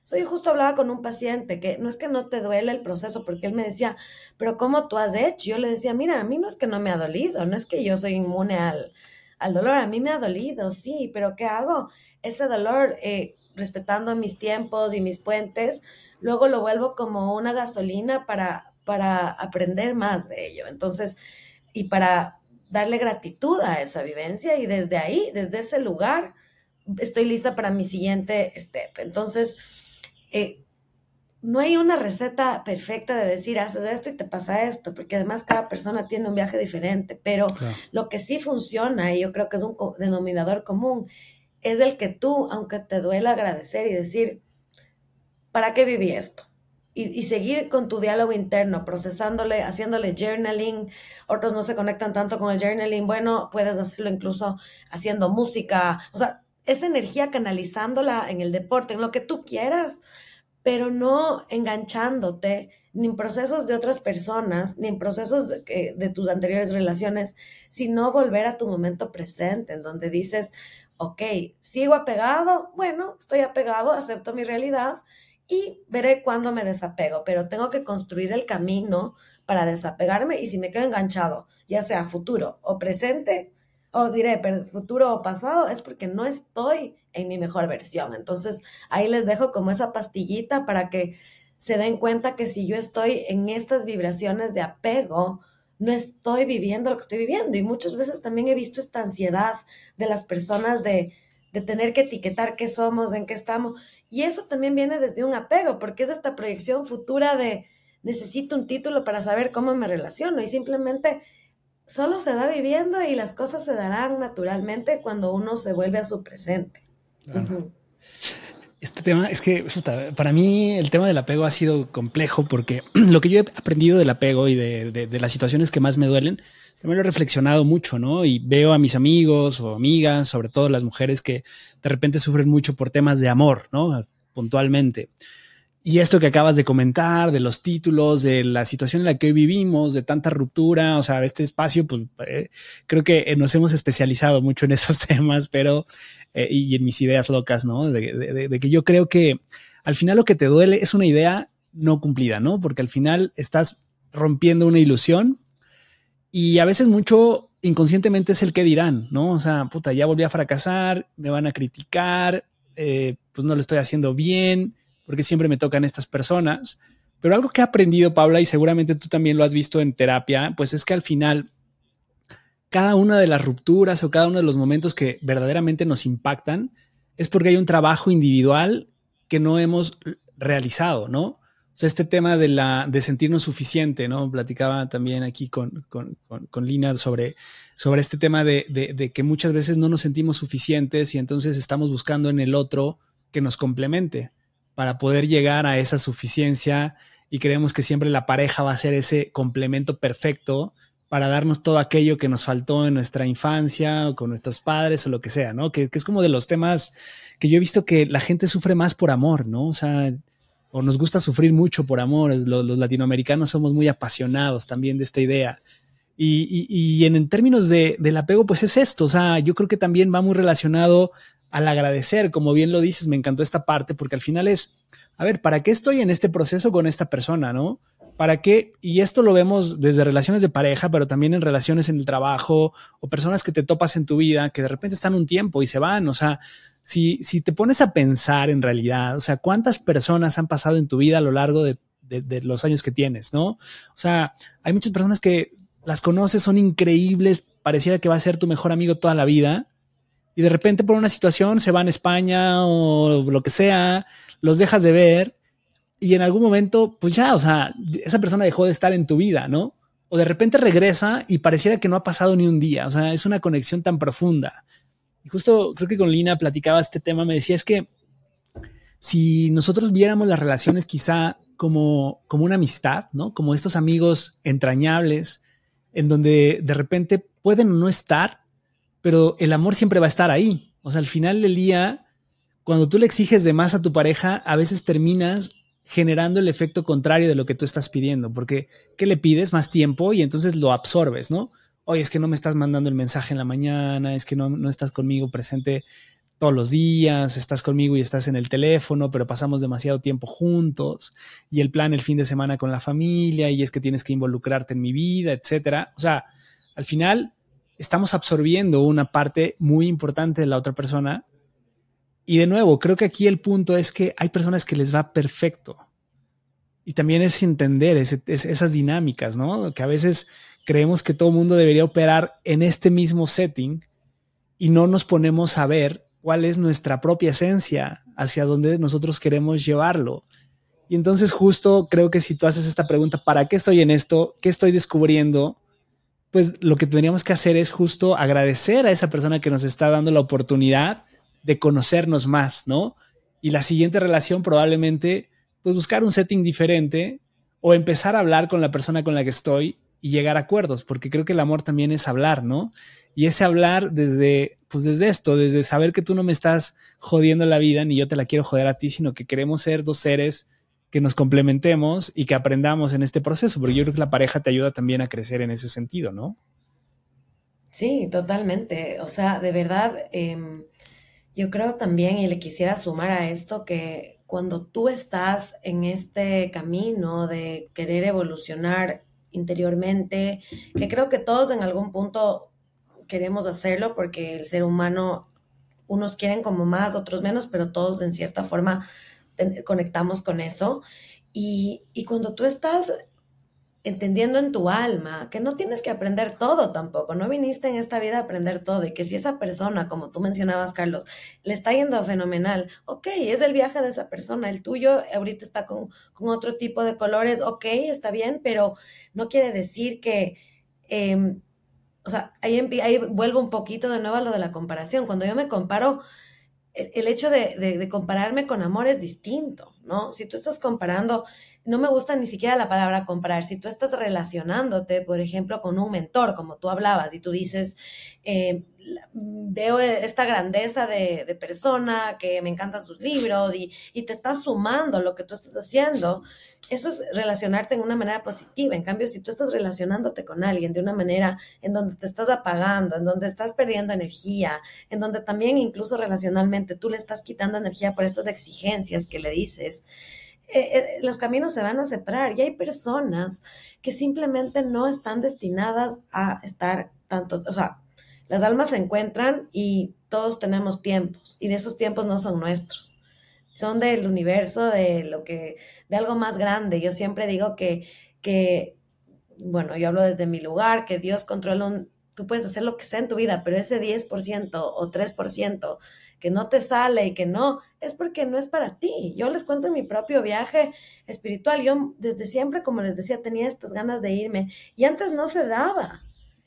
A: Soy justo hablaba con un paciente que no es que no te duele el proceso, porque él me decía, pero ¿cómo tú has hecho? Yo le decía, mira, a mí no es que no me ha dolido, no es que yo soy inmune al, al dolor, a mí me ha dolido, sí, pero ¿qué hago? Ese dolor, eh, respetando mis tiempos y mis puentes, luego lo vuelvo como una gasolina para, para aprender más de ello. Entonces, y para darle gratitud a esa vivencia y desde ahí, desde ese lugar, estoy lista para mi siguiente step. Entonces, eh, no hay una receta perfecta de decir, haces esto y te pasa esto, porque además cada persona tiene un viaje diferente, pero lo que sí funciona, y yo creo que es un denominador común, es el que tú, aunque te duela agradecer y decir, ¿para qué viví esto? Y, seguir con tu diálogo interno, procesándole, haciéndole journaling. Otros no se conectan tanto con el journaling. Bueno, puedes hacerlo incluso haciendo música. O sea, esa energía canalizándola en el deporte, en lo que tú quieras, pero no enganchándote ni en procesos de otras personas, ni en procesos de, de tus anteriores relaciones, sino volver a tu momento presente, en donde dices, ok, sigo apegado, bueno, estoy apegado, acepto mi realidad y veré cuándo me desapego, pero tengo que construir el camino para desapegarme y si me quedo enganchado, ya sea futuro o presente, o diré futuro o pasado, es porque no estoy en mi mejor versión. Entonces ahí les dejo como esa pastillita para que se den cuenta que si yo estoy en estas vibraciones de apego, no estoy viviendo lo que estoy viviendo. Y muchas veces también he visto esta ansiedad de las personas de, de tener que etiquetar qué somos, en qué estamos. Y eso también viene desde un apego, porque es esta proyección futura de necesito un título para saber cómo me relaciono y simplemente solo se va viviendo y las cosas se darán naturalmente cuando uno se vuelve a su presente.
C: Este tema es que para mí el tema del apego ha sido complejo porque [clears throat] lo que yo he aprendido del apego y de, las situaciones que más me duelen, también lo he reflexionado mucho, ¿no? Y veo a mis amigos o amigas, sobre todo las mujeres que de repente sufren mucho por temas de amor, ¿no? Puntualmente. Y esto que acabas de comentar, de los títulos, de la situación en la que hoy vivimos, de tanta ruptura, o sea, este espacio, pues eh, creo que nos hemos especializado mucho en [laughs] esos temas, pero, eh, y en mis ideas locas, ¿no? De, que yo creo que al final lo que te duele es una idea no cumplida, ¿no? Porque al final estás rompiendo una ilusión y a veces mucho inconscientemente es el que dirán, ¿no? O sea, puta, ya volví a fracasar, me van a criticar, eh, pues no lo estoy haciendo bien porque siempre me tocan estas personas. Pero algo que he aprendido, Paula, y seguramente tú también lo has visto en terapia, pues es que al final cada una de las rupturas o cada uno de los momentos que verdaderamente nos impactan es porque hay un trabajo individual que no hemos realizado, ¿no? Sea, este tema de, la, de sentirnos suficiente, ¿no? Platicaba también aquí con, con, con, Lina sobre, sobre este tema de, de, que muchas veces no nos sentimos suficientes y entonces estamos buscando en el otro que nos complemente para poder llegar a esa suficiencia y creemos que siempre la pareja va a ser ese complemento perfecto para darnos todo aquello que nos faltó en nuestra infancia o con nuestros padres o lo que sea, ¿no? Que, es como de los temas que yo he visto que la gente sufre más por amor, ¿no? O sea, o nos gusta sufrir mucho por amor. Los, latinoamericanos somos muy apasionados también de esta idea. Y, en, términos de, del apego, pues es esto. O sea, yo creo que también va muy relacionado al agradecer, como bien lo dices, me encantó esta parte, porque al final es, a ver, ¿para qué estoy en este proceso con esta persona, no? ¿Para qué? Y esto lo vemos desde relaciones de pareja, pero también en relaciones en el trabajo o personas que te topas en tu vida que de repente están un tiempo y se van. O sea, si, si te pones a pensar en realidad, o sea, ¿cuántas personas han pasado en tu vida a lo largo de, de los años que tienes, no? O sea, hay muchas personas que las conoces, son increíbles, pareciera que va a ser tu mejor amigo toda la vida y de repente por una situación se van a España o lo que sea, los dejas de ver y en algún momento, pues ya, o sea, esa persona dejó de estar en tu vida, ¿no? O de repente regresa y pareciera que no ha pasado ni un día, o sea, es una conexión tan profunda. Y justo creo que con Lina platicaba este tema, me decía, es que si nosotros viéramos las relaciones quizá como, como una amistad, ¿no? Como estos amigos entrañables, en donde de repente pueden no estar, pero el amor siempre va a estar ahí. O sea, al final del día, cuando tú le exiges de más a tu pareja, a veces terminas generando el efecto contrario de lo que tú estás pidiendo, porque ¿qué le pides? Más tiempo y entonces lo absorbes, ¿no? Oye, es que no me estás mandando el mensaje en la mañana, es que no, no estás conmigo presente todos los días, estás conmigo y estás en el teléfono, pero pasamos demasiado tiempo juntos y el plan el fin de semana con la familia y es que tienes que involucrarte en mi vida, etcétera. O sea, al final estamos absorbiendo una parte muy importante de la otra persona. Y de nuevo, creo que aquí el punto es que hay personas que les va perfecto. Y también es entender esas dinámicas, ¿no? Que a veces creemos que todo el mundo debería operar en este mismo setting y no nos ponemos a ver cuál es nuestra propia esencia, hacia dónde nosotros queremos llevarlo. Y entonces justo creo que si tú haces esta pregunta, ¿para qué estoy en esto? ¿Qué estoy descubriendo? pues lo que tendríamos que hacer es justo agradecer a esa persona que nos está dando la oportunidad de conocernos más, ¿no? Y la siguiente relación probablemente, pues buscar un setting diferente o empezar a hablar con la persona con la que estoy y llegar a acuerdos, porque creo que el amor también es hablar, ¿no? Y ese hablar desde, pues desde esto, desde saber que tú no me estás jodiendo la vida, ni yo te la quiero joder a ti, sino que queremos ser dos seres que nos complementemos y que aprendamos en este proceso, porque yo creo que la pareja te ayuda también a crecer en ese sentido, ¿no?
A: Sí, totalmente. O sea, de verdad, em, yo creo también, y le quisiera sumar a esto, que cuando tú estás en este camino de querer evolucionar interiormente, que creo que todos en algún punto queremos hacerlo, porque el ser humano, unos quieren como más, otros menos, pero todos en cierta forma conectamos con eso. Y, y cuando tú estás entendiendo en tu alma que no tienes que aprender todo tampoco, no viniste en esta vida a aprender todo y que si esa persona, como tú mencionabas, Carlos, le está yendo fenomenal, ok, es el viaje de esa persona, el tuyo ahorita está con, con otro tipo de colores, ok, está bien, pero no quiere decir que, em, o sea, ahí, ahí vuelvo un poquito de nuevo a lo de la comparación, cuando yo me comparo el, hecho de, de, compararme con amor es distinto, ¿no? Si tú estás comparando, no me gusta ni siquiera la palabra comparar, si tú estás relacionándote, por ejemplo, con un mentor, como tú hablabas, y tú dices, eh, veo esta grandeza de, de, persona, que me encantan sus libros, y, y, te estás sumando lo que tú estás haciendo, eso es relacionarte en una manera positiva. En cambio, si tú estás relacionándote con alguien de una manera en donde te estás apagando, en donde estás perdiendo energía, en donde también incluso relacionalmente tú le estás quitando energía por estas exigencias que le dices, eh, eh, los caminos se van a separar y hay personas que simplemente no están destinadas a estar tanto, o sea, las almas se encuentran y todos tenemos tiempos y esos tiempos no son nuestros, son del universo, de lo que, de algo más grande. Yo siempre digo que, que, bueno, yo hablo desde mi lugar, que Dios controla un, tú puedes hacer lo que sea en tu vida, pero ese 10% o 3% que no te sale y que no, es porque no es para ti. Yo les cuento mi propio viaje espiritual. Yo desde siempre, como les decía, tenía estas ganas de irme y antes no se daba.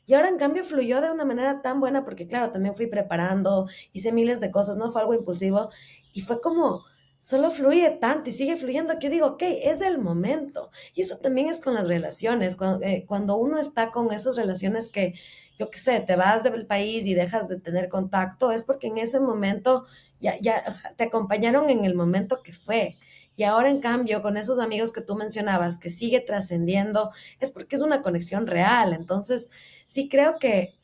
A: Y ahora en cambio fluyó de una manera tan buena porque claro, también fui preparando, hice miles de cosas, no fue algo impulsivo y fue como, solo fluye tanto y sigue fluyendo que yo digo, ok, es el momento. Y eso también es con las relaciones, cuando, eh, cuando uno está con esas relaciones que yo qué sé, te vas del país y dejas de tener contacto, es porque en ese momento ya, ya, te acompañaron en el momento que fue. Y ahora, en cambio, con esos amigos que tú mencionabas, que sigue trascendiendo, es porque es una conexión real. Entonces, sí creo que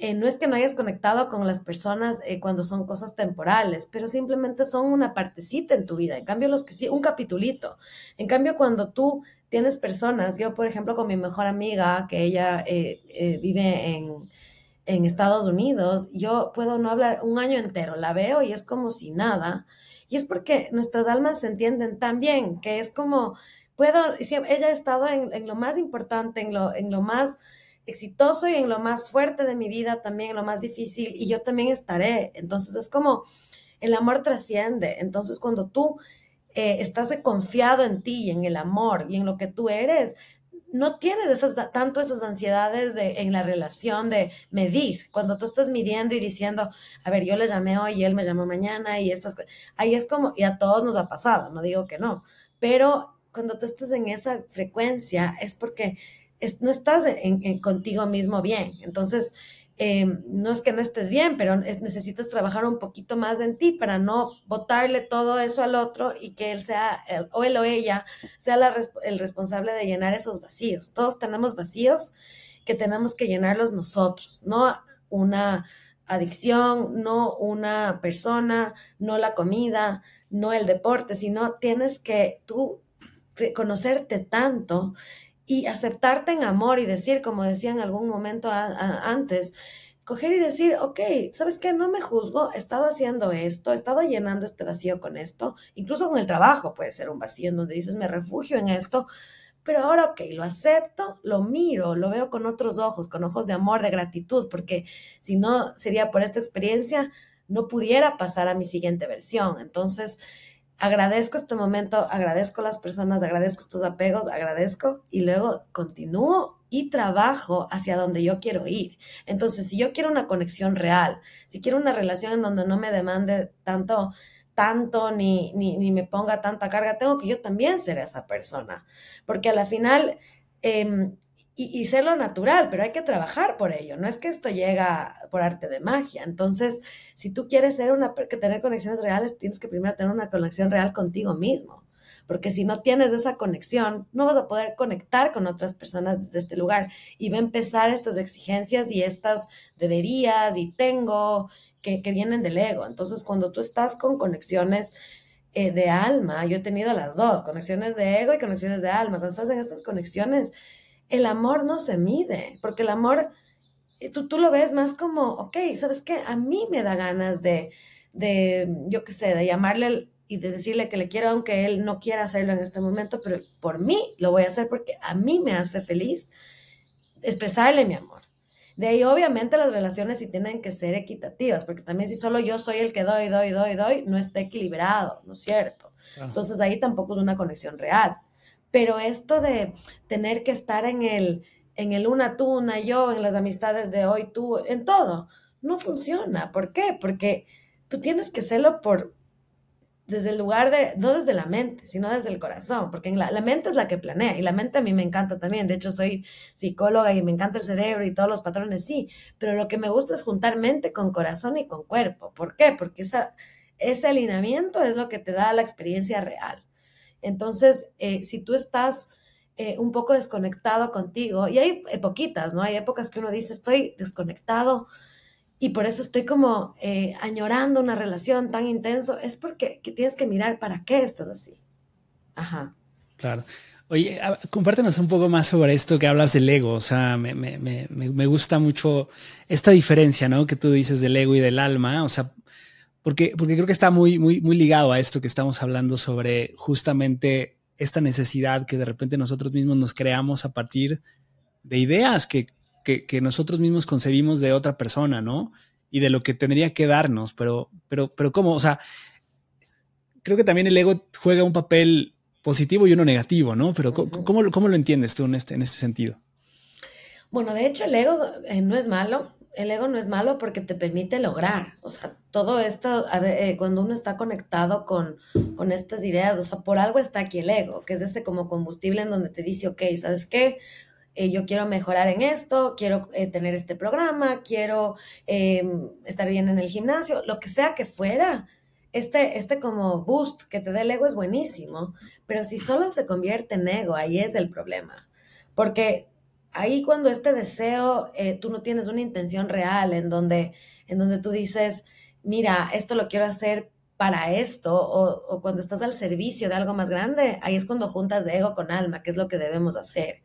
A: eh, no es que no hayas conectado con las personas eh, cuando son cosas temporales, pero simplemente son una partecita en tu vida. En cambio, los que sí, un capitulito. En cambio, cuando tú tienes personas, yo por ejemplo con mi mejor amiga, que ella eh, eh, vive en, en, Estados Unidos, yo puedo no hablar un año entero, la veo y es como si nada. Y es porque nuestras almas se entienden tan bien, que es como, puedo, ella ha estado en, en, lo más importante, en lo, en lo más exitoso y en lo más fuerte de mi vida, también en lo más difícil, y yo también estaré. Entonces es como, el amor trasciende. Entonces cuando tú eh, estás confiado en ti y en el amor y en lo que tú eres, no tienes esas, tanto esas ansiedades de, en la relación de medir. Cuando tú estás midiendo y diciendo, a ver, yo le llamé hoy y él me llamó mañana y estas ahí es como, y a todos nos ha pasado, no digo que no, pero cuando tú estás en esa frecuencia es porque no estás contigo mismo bien. Entonces, Em, no es que no estés bien, pero necesitas trabajar un poquito más en ti para no botarle todo eso al otro y que él sea, o él o ella, sea el responsable de llenar esos vacíos. Todos tenemos vacíos que tenemos que llenarlos nosotros, no una adicción, no una persona, no la comida, no el deporte, sino tienes que tú conocerte tanto y aceptarte en amor y decir, como decía en algún momento antes, coger y decir, ok, ¿sabes qué? No me juzgo, he estado haciendo esto, he estado llenando este vacío con esto, incluso con el trabajo puede ser un vacío en donde dices, me refugio en esto, pero ahora, ok, lo acepto, lo miro, lo veo con otros ojos, con ojos de amor, de gratitud, porque si no sería por esta experiencia, no pudiera pasar a mi siguiente versión. Entonces, agradezco este momento, agradezco las personas, agradezco estos apegos, agradezco y luego continúo y trabajo hacia donde yo quiero ir. Entonces, si yo quiero una conexión real, si quiero una relación en donde no me demande tanto, tanto, ni, ni, ni me ponga tanta carga, tengo que yo también ser esa persona. Porque a la final, eh, y, ser lo natural, pero hay que trabajar por ello. No es que esto llega por arte de magia. Entonces, si tú quieres ser una, tener conexiones reales, tienes que primero tener una conexión real contigo mismo. Porque si no tienes esa conexión, no vas a poder conectar con otras personas desde este lugar. Y va a empezar estas exigencias y estas deberías y tengo que, que vienen del ego. Entonces, cuando tú estás con conexiones eh, de alma, yo he tenido las dos, conexiones de ego y conexiones de alma. Cuando estás en estas conexiones, el amor no se mide, porque el amor, eh, tú, tú lo ves más como, ok, ¿sabes qué? A mí me da ganas de, de yo qué sé, de llamarle y de decirle que le quiero, aunque él no quiera hacerlo en este momento, pero por mí lo voy a hacer porque a mí me hace feliz expresarle mi amor. De ahí obviamente las relaciones sí tienen que ser equitativas, porque también si solo yo soy el que doy, doy, doy, doy, no está equilibrado, ¿no es cierto? Entonces ahí tampoco es una conexión real. Pero esto de tener que estar en el, en el una tú, una yo, en las amistades de hoy tú, en todo, no funciona. ¿Por qué? Porque tú tienes que hacerlo por, desde el lugar de, no desde la mente, sino desde el corazón, porque la, la, mente es la que planea y la mente a mí me encanta también. De hecho, soy psicóloga y me encanta el cerebro y todos los patrones, sí, pero lo que me gusta es juntar mente con corazón y con cuerpo. ¿Por qué? Porque esa, ese alineamiento es lo que te da la experiencia real. Entonces, eh, si tú estás eh, un poco desconectado contigo, y hay poquitas, ¿no? Hay épocas que uno dice, estoy desconectado y por eso estoy como eh, añorando una relación tan intenso, es porque tienes que mirar para qué estás así. Ajá.
C: Claro. Oye, compártenos un poco más sobre esto que hablas del ego. O sea, me, me, me, me, gusta mucho esta diferencia, ¿no? Que tú dices del ego y del alma. O sea, porque, porque creo que está muy, muy, muy ligado a esto que estamos hablando sobre justamente esta necesidad que de repente nosotros mismos nos creamos a partir de ideas que que, nosotros mismos concebimos de otra persona, ¿no? Y de lo que tendría que darnos, pero, pero, pero ¿cómo? O sea, creo que también el ego juega un papel positivo y uno negativo, ¿no? Pero ¿cómo, lo entiendes tú en este, en este sentido?
A: Bueno, de hecho el ego eh, no es malo, el ego no es malo porque te permite lograr, o sea, todo esto, eh, cuando uno está conectado con, con estas ideas, o sea, por algo está aquí el ego, que es este como combustible en donde te dice, ok, ¿sabes qué? Eh, yo quiero mejorar en esto, quiero eh, tener este programa, quiero em, estar bien en el gimnasio, lo que sea que fuera. Este, este como boost que te da el ego es buenísimo, pero si solo se convierte en ego, ahí es el problema. Porque ahí cuando este deseo, eh, tú no tienes una intención real en donde, en donde tú dices, mira, esto lo quiero hacer para esto, o, cuando estás al servicio de algo más grande, ahí es cuando juntas de ego con alma, que es lo que debemos hacer.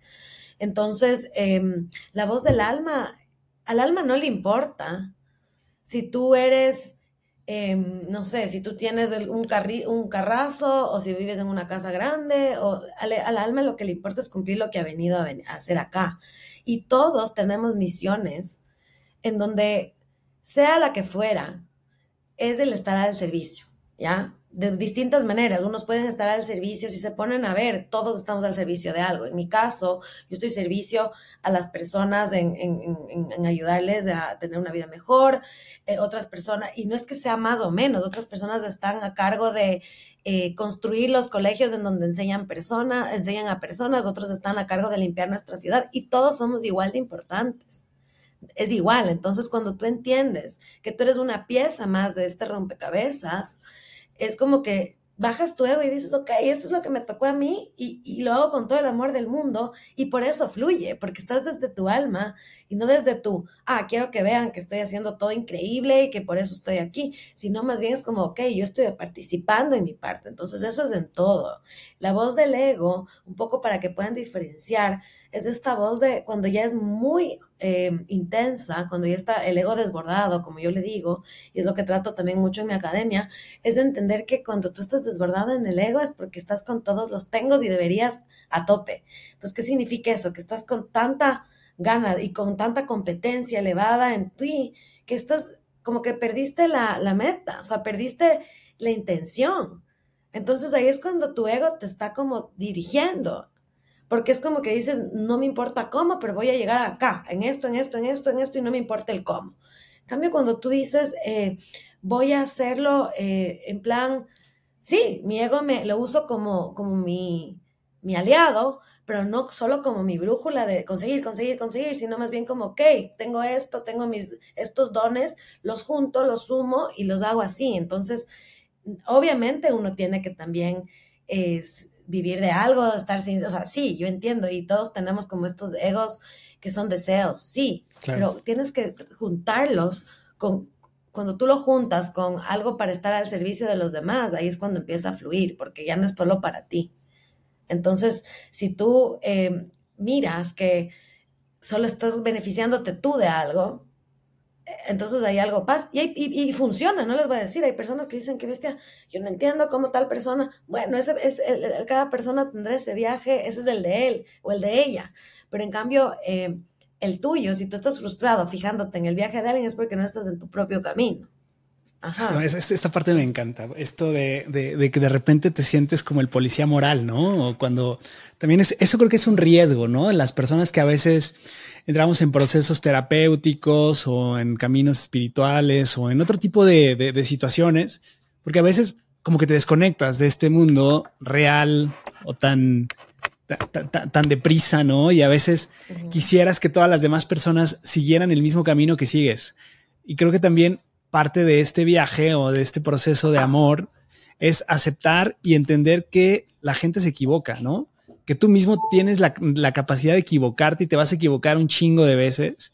A: Entonces, em, la voz del alma, al alma no le importa si tú eres, em, no sé, si tú tienes un, un carrazo o si vives en una casa grande, o al, alma lo que le importa es cumplir lo que ha venido a, a hacer acá. Y todos tenemos misiones en donde, sea la que fuera, es el estar al servicio, ¿ya? De distintas maneras. Unos pueden estar al servicio, si se ponen a ver, todos estamos al servicio de algo. En mi caso, yo estoy servicio a las personas en, ayudarles a tener una vida mejor, eh, otras personas, y no es que sea más o menos, otras personas están a cargo de eh, construir los colegios en donde enseñan, personas enseñan a personas, otros están a cargo de limpiar nuestra ciudad y todos somos igual de importantes. Es igual, entonces cuando tú entiendes que tú eres una pieza más de este rompecabezas, es como que bajas tu ego y dices, ok, esto es lo que me tocó a mí y, y, lo hago con todo el amor del mundo y por eso fluye, porque estás desde tu alma y no desde tu, ah, quiero que vean que estoy haciendo todo increíble y que por eso estoy aquí, sino más bien es como, ok, yo estoy participando en mi parte. Entonces eso es en todo. La voz del ego, un poco para que puedan diferenciar, es esta voz de cuando ya es muy eh, intensa, cuando ya está el ego desbordado, como yo le digo, y es lo que trato también mucho en mi academia, es de entender que cuando tú estás desbordado en el ego es porque estás con todos los tengos y deberías a tope. Entonces, ¿qué significa eso? Que estás con tanta gana y con tanta competencia elevada en ti, que estás como que perdiste la, la meta, o sea, perdiste la intención. Entonces ahí es cuando tu ego te está como dirigiendo, porque es como que dices, no me importa cómo, pero voy a llegar acá, en esto, en esto, en esto, en esto, y no me importa el cómo. En cambio, cuando tú dices, eh, voy a hacerlo eh, en plan, sí, mi ego me lo uso como, como mi, mi aliado, pero no solo como mi brújula de conseguir, conseguir, conseguir, sino más bien como, ok, tengo esto, tengo mis, estos dones, los junto, los sumo y los hago así. Entonces, obviamente uno tiene que también vivir de algo, estar sin, o sea, sí, yo entiendo y todos tenemos como estos egos que son deseos, sí, pero tienes que juntarlos con, cuando tú lo juntas con algo para estar al servicio de los demás, ahí es cuando empieza a fluir, porque ya no es solo para ti. Entonces, si tú eh, miras que solo estás beneficiándote tú de algo, entonces hay algo pasa y, y, funciona, no les voy a decir, hay personas que dicen que bestia, yo no entiendo cómo tal persona, bueno, ese, es, cada persona tendrá ese viaje, ese es el de él o el de ella, pero en cambio, eh, el tuyo, si tú estás frustrado fijándote en el viaje de alguien es porque no estás en tu propio camino.
C: Esta, parte me encanta. Esto de, que de repente te sientes como el policía moral, ¿no? O cuando también es, eso creo que es un riesgo, ¿no? Las personas que a veces entramos en procesos terapéuticos o en caminos espirituales o en otro tipo de, situaciones, porque a veces como que te desconectas de este mundo real o tan, tan, deprisa, ¿no? Y a veces quisieras que todas las demás personas siguieran el mismo camino que sigues. Y creo que también parte de este viaje o de este proceso de amor es aceptar y entender que la gente se equivoca, ¿no? Que tú mismo tienes la, capacidad de equivocarte y te vas a equivocar un chingo de veces.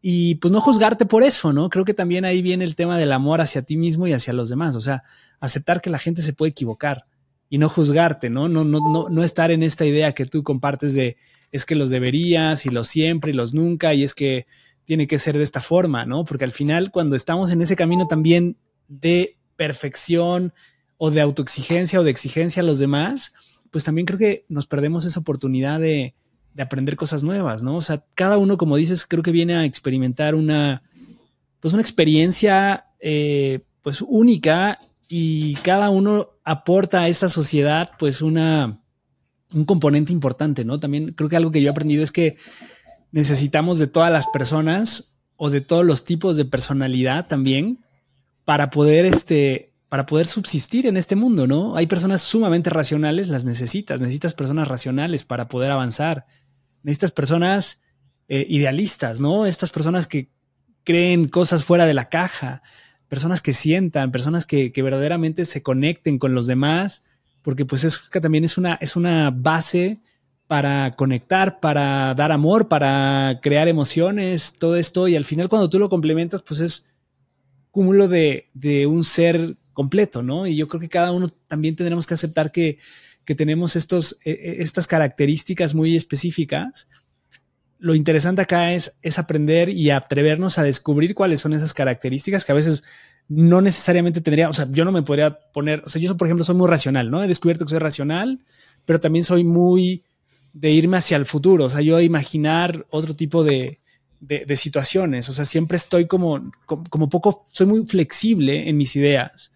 C: Y pues no juzgarte por eso, ¿no? Creo que también ahí viene el tema del amor hacia ti mismo y hacia los demás. O sea, aceptar que la gente se puede equivocar y no juzgarte, ¿no? No, no, no, no estar en esta idea que tú compartes de es que los deberías y los siempre y los nunca y es que tiene que ser de esta forma, ¿no? Porque al final cuando estamos en ese camino también de perfección o de autoexigencia o de exigencia a los demás, pues también creo que nos perdemos esa oportunidad de, aprender cosas nuevas, ¿no? O sea, cada uno, como dices, creo que viene a experimentar una, pues una experiencia, eh, pues única y cada uno aporta a esta sociedad, pues una, un componente importante, ¿no? También creo que algo que yo he aprendido es que necesitamos de todas las personas o de todos los tipos de personalidad también para poder este, para poder subsistir en este mundo, ¿no? Hay personas sumamente racionales, las necesitas, necesitas personas racionales para poder avanzar, necesitas personas eh, idealistas, ¿no? Estas personas que creen cosas fuera de la caja, personas que sientan, personas que, verdaderamente se conecten con los demás, porque pues es que también es una, es una base para conectar, para dar amor, para crear emociones, todo esto, y al final cuando tú lo complementas, pues es cúmulo de, de un ser completo, ¿no? Y yo creo que cada uno también tendremos que aceptar que, tenemos estos, e, e, estas características muy específicas. Lo interesante acá es, es aprender y atrevernos a descubrir cuáles son esas características que a veces no necesariamente tendría, o sea, yo no me podría poner, o sea, yo por ejemplo soy muy racional, ¿no? He descubierto que soy racional, pero también soy muy de irme hacia el futuro, o sea, yo imaginar otro tipo de, de, situaciones, o sea, siempre estoy como, como, poco, soy muy flexible en mis ideas.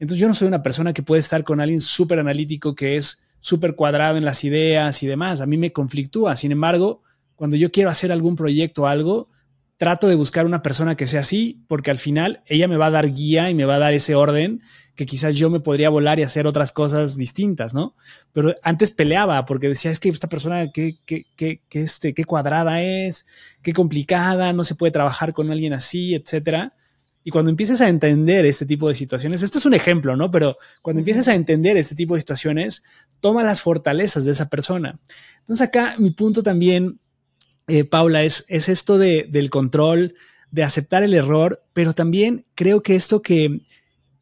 C: Entonces yo no soy una persona que puede estar con alguien súper analítico que es súper cuadrado en las ideas y demás. A mí me conflictúa. Sin embargo, cuando yo quiero hacer algún proyecto o algo, trato de buscar una persona que sea así, porque al final ella me va a dar guía y me va a dar ese orden que quizás yo me podría volar y hacer otras cosas distintas, ¿no? Pero antes peleaba porque decía, es que esta persona, qué, qué, qué, qué, este, qué cuadrada es, qué complicada, no se puede trabajar con alguien así, etcétera. Y cuando empieces a entender este tipo de situaciones, este es un ejemplo, ¿no? Pero cuando empieces a entender este tipo de situaciones, toma las fortalezas de esa persona. Entonces acá mi punto también, eh, Paula, es, es esto de, del control, de aceptar el error, pero también creo que esto que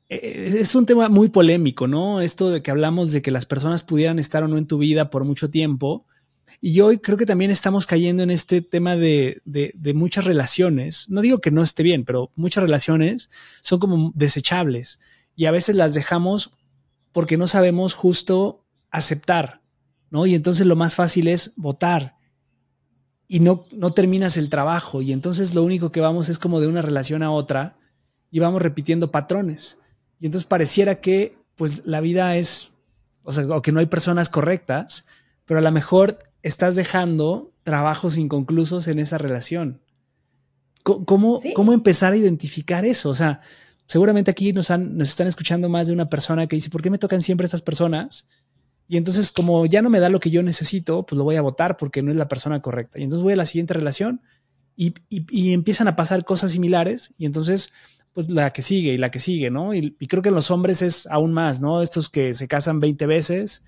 C: eh, es un tema muy polémico, ¿no? Esto de que hablamos de que las personas pudieran estar o no en tu vida por mucho tiempo. Y hoy creo que también estamos cayendo en este tema de, de, muchas relaciones. No digo que no esté bien, pero muchas relaciones son como desechables y a veces las dejamos porque no sabemos justo aceptar, ¿no? Y entonces lo más fácil es votar y no, no terminas el trabajo y entonces lo único que vamos es como de una relación a otra y vamos repitiendo patrones. Y entonces pareciera que pues la vida es, o sea, o que no hay personas correctas, pero a lo mejor estás dejando trabajos inconclusos en esa relación. ¿Cómo, ¿Cómo, empezar a identificar eso? O sea, seguramente aquí nos, han, nos están escuchando más de una persona que dice, ¿por qué me tocan siempre estas personas? Y entonces, como ya no me da lo que yo necesito, pues lo voy a votar porque no es la persona correcta. Y entonces voy a la siguiente relación y, y empiezan a pasar cosas similares. Y entonces pues la que sigue y la que sigue, ¿no? Y, creo que en los hombres es aún más, ¿no? Estos que se casan 20 veces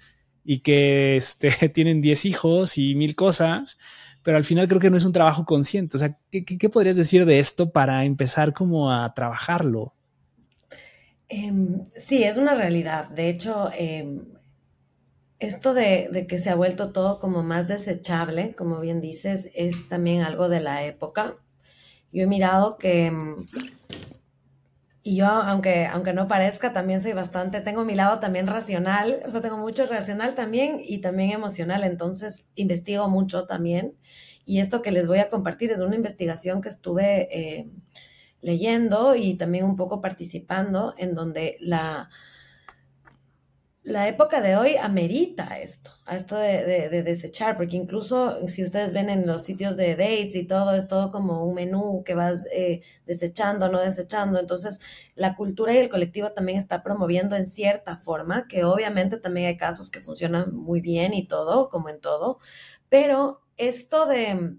C: y que este, [laughs] tienen 10 hijos y mil cosas, pero al final creo que no es un trabajo consciente. O sea, ¿qué, podrías decir de esto para empezar como a trabajarlo?
A: Em, sí, es una realidad. De hecho, em, esto de, de, que se ha vuelto todo como más desechable, como bien dices, es también algo de la época. Yo he mirado que em, y yo, aunque, aunque no parezca, también soy bastante, tengo mi lado también racional, o sea, tengo mucho racional también y también emocional, entonces investigo mucho también. Y esto que les voy a compartir es una investigación que estuve eh, leyendo y también un poco participando, en donde la, la época de hoy amerita esto, a esto de, desechar, porque incluso si ustedes ven en los sitios de dates y todo, es todo como un menú que vas eh, desechando, no desechando. Entonces, la cultura y el colectivo también está promoviendo en cierta forma, que obviamente también hay casos que funcionan muy bien y todo, como en todo, pero esto de,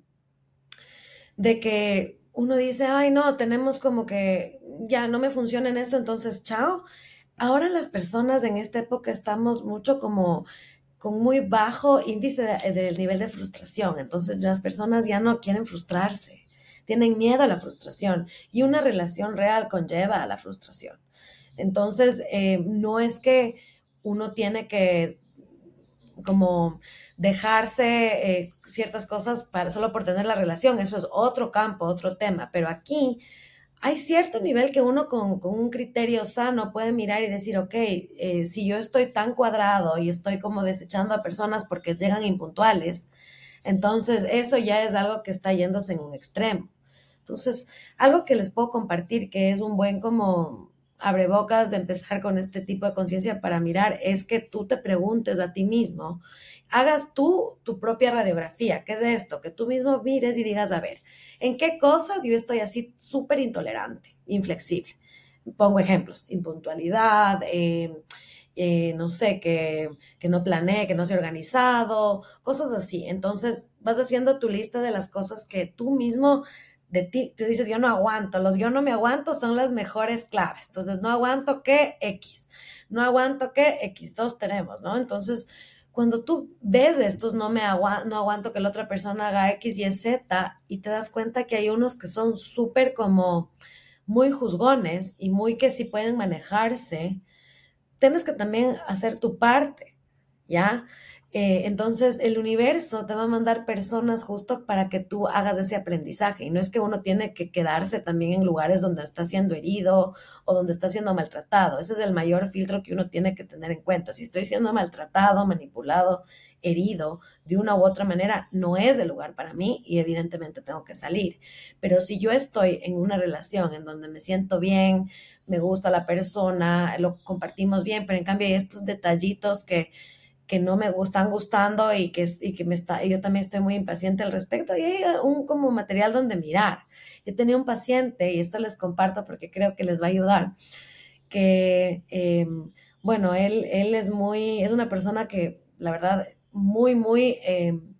A: de que uno dice, ay, no, tenemos como que ya no me funciona en esto, entonces chao ahora las personas en esta época estamos mucho como con muy bajo índice del nivel de frustración. Entonces las personas ya no quieren frustrarse, tienen miedo a la frustración y una relación real conlleva a la frustración. Entonces, eh, no es que uno tiene que como dejarse eh, ciertas cosas para, solo por tener la relación, eso es otro campo, otro tema, pero aquí hay cierto nivel que uno con, un criterio sano puede mirar y decir, ok, eh, si yo estoy tan cuadrado y estoy como desechando a personas porque llegan impuntuales, entonces eso ya es algo que está yéndose en un extremo. Entonces, algo que les puedo compartir, que es un buen como abrebocas de empezar con este tipo de conciencia para mirar, es que tú te preguntes a ti mismo, hagas tú tu propia radiografía, ¿qué es esto? Que tú mismo mires y digas, a ver, ¿En qué cosas yo estoy así súper intolerante, inflexible? Pongo ejemplos, impuntualidad, eh, eh, no sé, que, que no planeé, que no se organizado, cosas así. Entonces vas haciendo tu lista de las cosas que tú mismo de ti, te dices, yo no aguanto, los yo no me aguanto son las mejores claves. Entonces, no aguanto que X, no aguanto que X, dos tenemos, ¿no? Entonces, cuando tú ves estos, no me no aguanto que la otra persona haga X y Z, y te das cuenta que hay unos que son súper como muy juzgones y muy que sí pueden manejarse, tienes que también hacer tu parte, ¿ya? Eh, entonces, el universo te va a mandar personas justo para que tú hagas ese aprendizaje. Y no es que uno tiene que quedarse también en lugares donde está siendo herido o donde está siendo maltratado. Ese es el mayor filtro que uno tiene que tener en cuenta. Si estoy siendo maltratado, manipulado, herido de una u otra manera, no es el lugar para mí y evidentemente tengo que salir. Pero si yo estoy en una relación en donde me siento bien, me gusta la persona, lo compartimos bien, pero en cambio hay estos detallitos que que no me están gustando y que, y que me está, yo también estoy muy impaciente al respecto. Y hay un como material donde mirar. Yo tenía un paciente, y esto les comparto porque creo que les va a ayudar, que, em, bueno, él, él es muy, es una persona que, la verdad, muy, muy, em,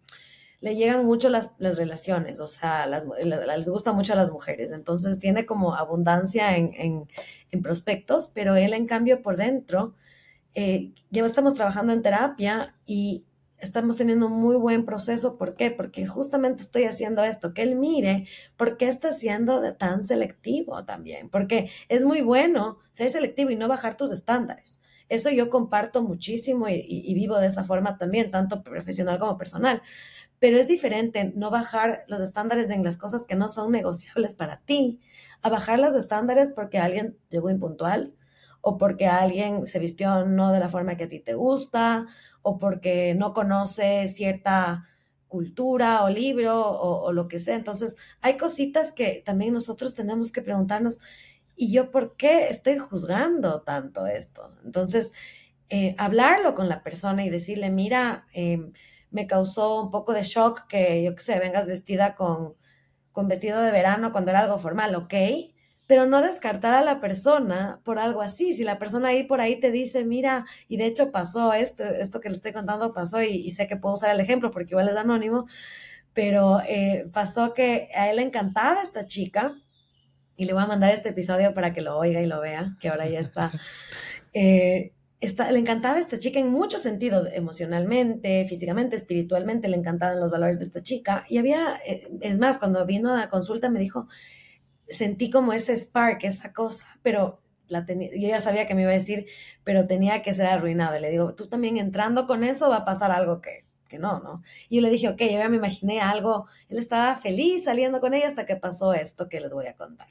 A: le llegan mucho las, las relaciones, o sea, les gusta mucho a las mujeres, entonces tiene como abundancia en, en, en prospectos, pero él en cambio por dentro eh, ya estamos trabajando en terapia y estamos teniendo un muy buen proceso. ¿Por qué? Porque justamente estoy haciendo esto, que él mire por qué está siendo tan selectivo también, porque es muy bueno ser selectivo y no bajar tus estándares. Eso yo comparto muchísimo y, y vivo de esa forma también, tanto profesional como personal. Pero es diferente no bajar los estándares en las cosas que no son negociables para ti, a bajar los estándares porque alguien llegó impuntual, o porque alguien se vistió no de la forma que a ti te gusta, o porque no conoce cierta cultura o libro o, lo que sea. Entonces, hay cositas que también nosotros tenemos que preguntarnos, ¿y yo por qué estoy juzgando tanto esto? Entonces, eh, hablarlo con la persona y decirle, mira, em, me causó un poco de shock que, yo qué sé, vengas vestida con, con vestido de verano cuando era algo formal, ¿ok? Pero no descartar a la persona por algo así. Si la persona ahí por ahí te dice, mira, y de hecho pasó esto, esto que le estoy contando pasó y, sé que puedo usar el ejemplo porque igual es anónimo, pero eh, pasó que a él le encantaba esta chica y le voy a mandar este episodio para que lo oiga y lo vea, que ahora ya está. [laughs] Eh, le encantaba esta chica en muchos sentidos, emocionalmente, físicamente, espiritualmente, le encantaban los valores de esta chica. Y había, eh, es más, cuando vino a consulta me dijo, sentí como ese spark, esa cosa, pero la yo ya sabía que me iba a decir, pero tenía que ser arruinado. Y le digo, tú también entrando con eso va a pasar algo que, que no, ¿no? Y yo le dije, ok, yo ya me imaginé algo, él estaba feliz saliendo con ella hasta que pasó esto que les voy a contar.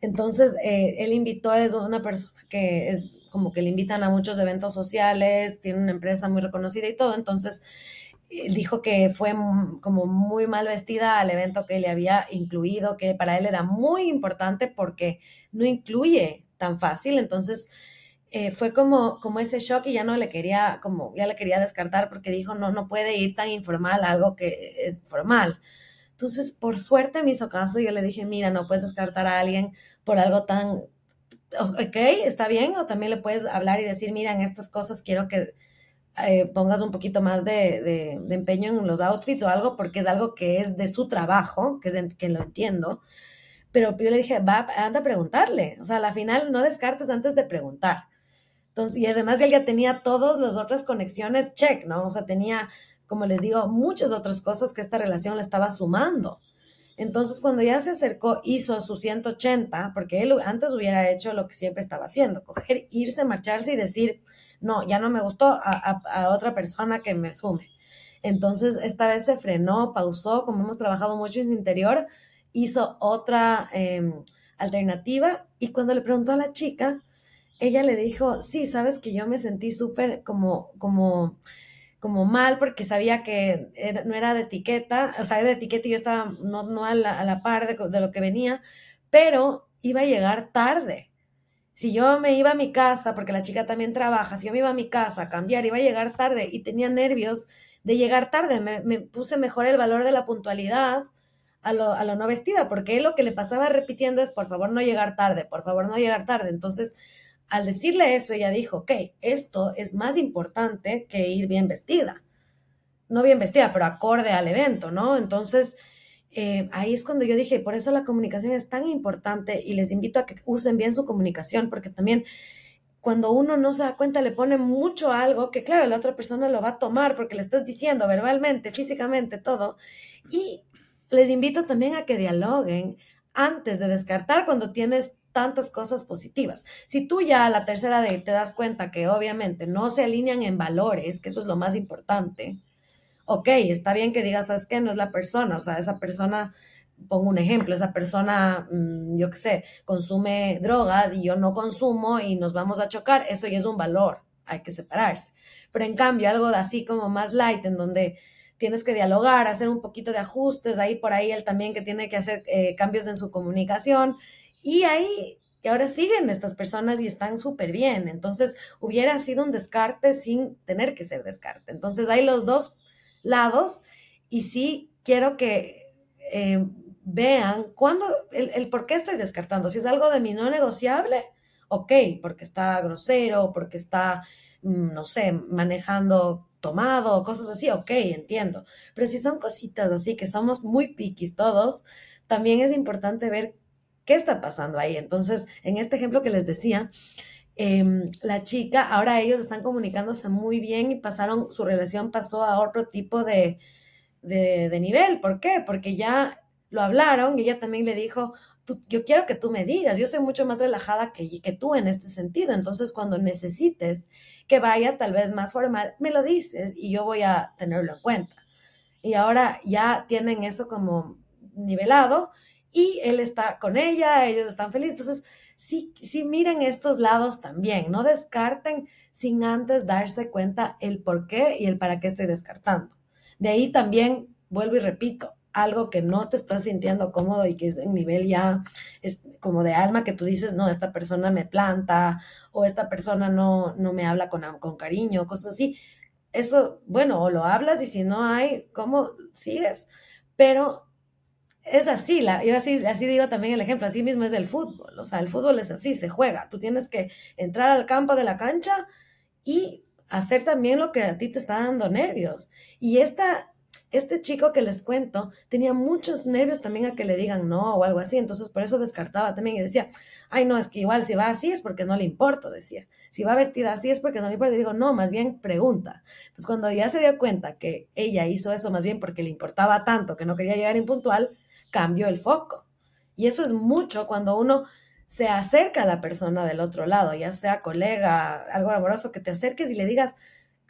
A: Entonces, eh, él invitó, es una persona que es como que le invitan a muchos eventos sociales, tiene una empresa muy reconocida y todo, entonces dijo que fue como muy mal vestida al evento que le había incluido, que para él era muy importante porque no incluye tan fácil. Entonces, eh, fue como, como ese shock y ya no le quería, como ya le quería descartar porque dijo, no, no puede ir tan informal a algo que es formal. Entonces, por suerte me hizo caso y yo le dije, mira, no puedes descartar a alguien por algo tan, ok, está bien, o también le puedes hablar y decir, mira, en estas cosas quiero que eh, pongas un poquito más de, de, empeño en los outfits o algo, porque es algo que es de su trabajo, que, es que lo entiendo. Pero yo le dije, va, anda a preguntarle. O sea, a la final no descartes antes de preguntar. Entonces, y además él ya tenía todas las otras conexiones check, ¿no? O sea, tenía, como les digo, muchas otras cosas que esta relación le estaba sumando. Entonces, cuando ya se acercó, hizo su 180, porque él antes hubiera hecho lo que siempre estaba haciendo, coger, irse, marcharse y decir, no, ya no me gustó a, otra persona que me sume. Entonces, esta vez se frenó, pausó, como hemos trabajado mucho en su interior, hizo otra em, alternativa y cuando le preguntó a la chica, ella le dijo, sí, sabes que yo me sentí súper como, como, como mal porque sabía que no era de etiqueta, o sea, era de etiqueta y yo estaba no, no a, la, a la par de, de, lo que venía, pero iba a llegar tarde. Si yo me iba a mi casa, porque la chica también trabaja, si yo me iba a mi casa a cambiar, iba a llegar tarde y tenía nervios de llegar tarde, me, puse mejor el valor de la puntualidad a lo, a lo no vestida, porque él lo que le pasaba repitiendo es, por favor, no llegar tarde, por favor, no llegar tarde. Entonces, al decirle eso, ella dijo, ok, esto es más importante que ir bien vestida. No bien vestida, pero acorde al evento, ¿no? Entonces, eh, ahí es cuando yo dije, por eso la comunicación es tan importante y les invito a que usen bien su comunicación, porque también cuando uno no se da cuenta le pone mucho algo que claro, la otra persona lo va a tomar porque le estás diciendo verbalmente, físicamente, todo. Y les invito también a que dialoguen antes de descartar cuando tienes tantas cosas positivas. Si tú ya a la tercera de te das cuenta que obviamente no se alinean en valores, que eso es lo más importante, ok, está bien que digas, ¿sabes qué? No es la persona, o sea, esa persona, pongo un ejemplo, esa persona, mm, yo qué sé, consume drogas y yo no consumo y nos vamos a chocar, eso ya es un valor, hay que separarse. Pero en cambio, algo de así como más light, en donde tienes que dialogar, hacer un poquito de ajustes, ahí por ahí él también que tiene que hacer eh, cambios en su comunicación, y ahí, y ahora siguen estas personas y están súper bien. Entonces, hubiera sido un descarte sin tener que ser descarte. Entonces, hay los dos lados y sí quiero que eh, vean cuándo, el, el, por qué estoy descartando. Si es algo de mi no negociable, ok, porque está grosero, porque está, mm, no sé, manejando tomado, cosas así, ok, entiendo. Pero si son cositas así, que somos muy piquis todos, también es importante ver ¿Qué está pasando ahí? Entonces, en este ejemplo que les decía, em, la chica, ahora ellos están comunicándose muy bien y pasaron, su relación pasó a otro tipo de, de, nivel. ¿Por qué? Porque ya lo hablaron y ella también le dijo, yo quiero que tú me digas, yo soy mucho más relajada que, que tú en este sentido, entonces cuando necesites que vaya tal vez más formal, me lo dices y yo voy a tenerlo en cuenta. Y ahora ya tienen eso como nivelado y él está con ella, ellos están felices. Entonces, sí, sí miren estos lados también, no descarten sin antes darse cuenta el por qué y el para qué estoy descartando. De ahí también, vuelvo y repito, algo que no te estás sintiendo cómodo y que es en nivel ya es como de alma que tú dices, no, esta persona me planta o esta persona no, no me habla con, con cariño, cosas así. Eso, bueno, o lo hablas y si no hay, ¿cómo sigues? Pero es así, la, yo así, así digo también el ejemplo, así mismo es el fútbol, o sea, el fútbol es así, se juega, tú tienes que entrar al campo de la cancha y hacer también lo que a ti te está dando nervios. Y esta, este chico que les cuento tenía muchos nervios también a que le digan no o algo así, entonces por eso descartaba también y decía, ay no, es que igual si va así es porque no le importa, decía, si va vestida así es porque no le importa, y digo, no, más bien pregunta. Entonces cuando ya se dio cuenta que ella hizo eso más bien porque le importaba tanto que no quería llegar impuntual, cambió el foco. Y eso es mucho cuando uno se acerca a la persona del otro lado, ya sea colega, algo amoroso, que te acerques y le digas,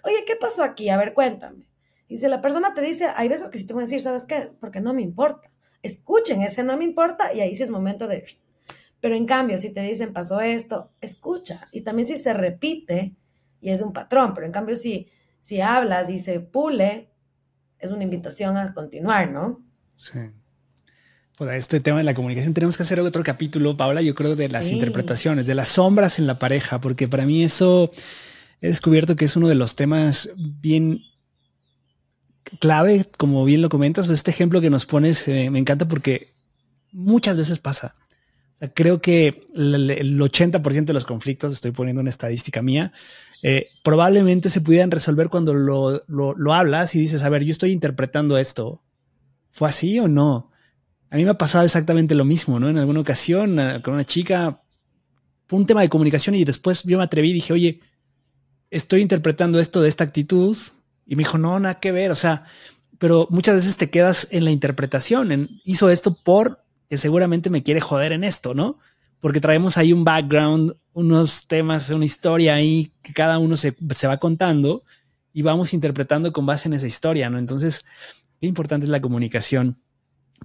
A: oye, ¿qué pasó aquí? A ver, cuéntame. Y si la persona te dice, hay veces que sí te voy a decir, ¿sabes qué? Porque no me importa. Escuchen ese no me importa y ahí sí es momento de... Pero en cambio, si te dicen, pasó esto, escucha. Y también si se repite, y es un patrón, pero en cambio si, si hablas y se pule, es una invitación a continuar, ¿no?
C: Sí. Este tema de la comunicación tenemos que hacer otro capítulo, Paula, yo creo, de las interpretaciones, de las sombras en la pareja, porque para mí eso he descubierto que es uno de los temas bien clave, como bien lo comentas, pues este ejemplo que nos pones eh, me encanta porque muchas veces pasa. O sea, creo que el, 80% de los conflictos, estoy poniendo una estadística mía, eh, probablemente se pudieran resolver cuando lo, lo, hablas y dices, a ver, yo estoy interpretando esto. ¿Fue así o no? A mí me ha pasado exactamente lo mismo, ¿no? En alguna ocasión eh, con una chica, fue un tema de comunicación y después yo me atreví y dije, oye, estoy interpretando esto de esta actitud. Y me dijo, no, nada que ver. O sea, pero muchas veces te quedas en la interpretación. En, hizo esto por que seguramente me quiere joder en esto, ¿no? Porque traemos ahí un background, unos temas, una historia ahí que cada uno se, va contando y vamos interpretando con base en esa historia, ¿no? Entonces, qué importante es la comunicación.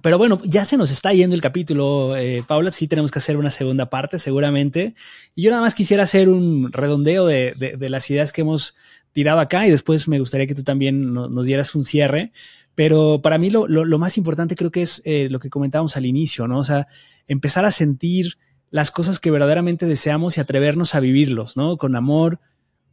C: Pero bueno, ya se nos está yendo el capítulo, eh, Paula. Sí, tenemos que hacer una segunda parte, seguramente. Y yo nada más quisiera hacer un redondeo de, las ideas que hemos tirado acá y después me gustaría que tú también nos dieras un cierre. Pero para mí lo, más importante creo que es eh, lo que comentábamos al inicio, ¿no? O sea, empezar a sentir las cosas que verdaderamente deseamos y atrevernos a vivirlos, ¿no? Con amor,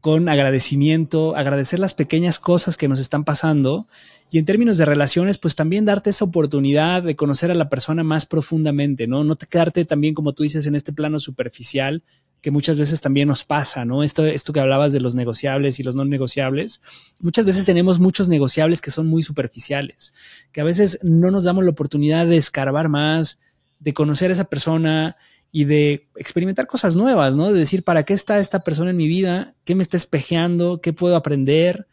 C: con agradecimiento, agradecer las pequeñas cosas que nos están pasando y en términos de relaciones, pues también darte esa oportunidad de conocer a la persona más profundamente, ¿no? No te quedarte también, como tú dices, en este plano superficial, que muchas veces también nos pasa, ¿no? Esto, esto que hablabas de los negociables y los no negociables, muchas veces tenemos muchos negociables que son muy superficiales, que a veces no nos damos la oportunidad de escarbar más, de conocer a esa persona y de experimentar cosas nuevas, ¿no? De decir, ¿para qué está esta persona en mi vida? ¿Qué me está espejeando? ¿Qué puedo aprender?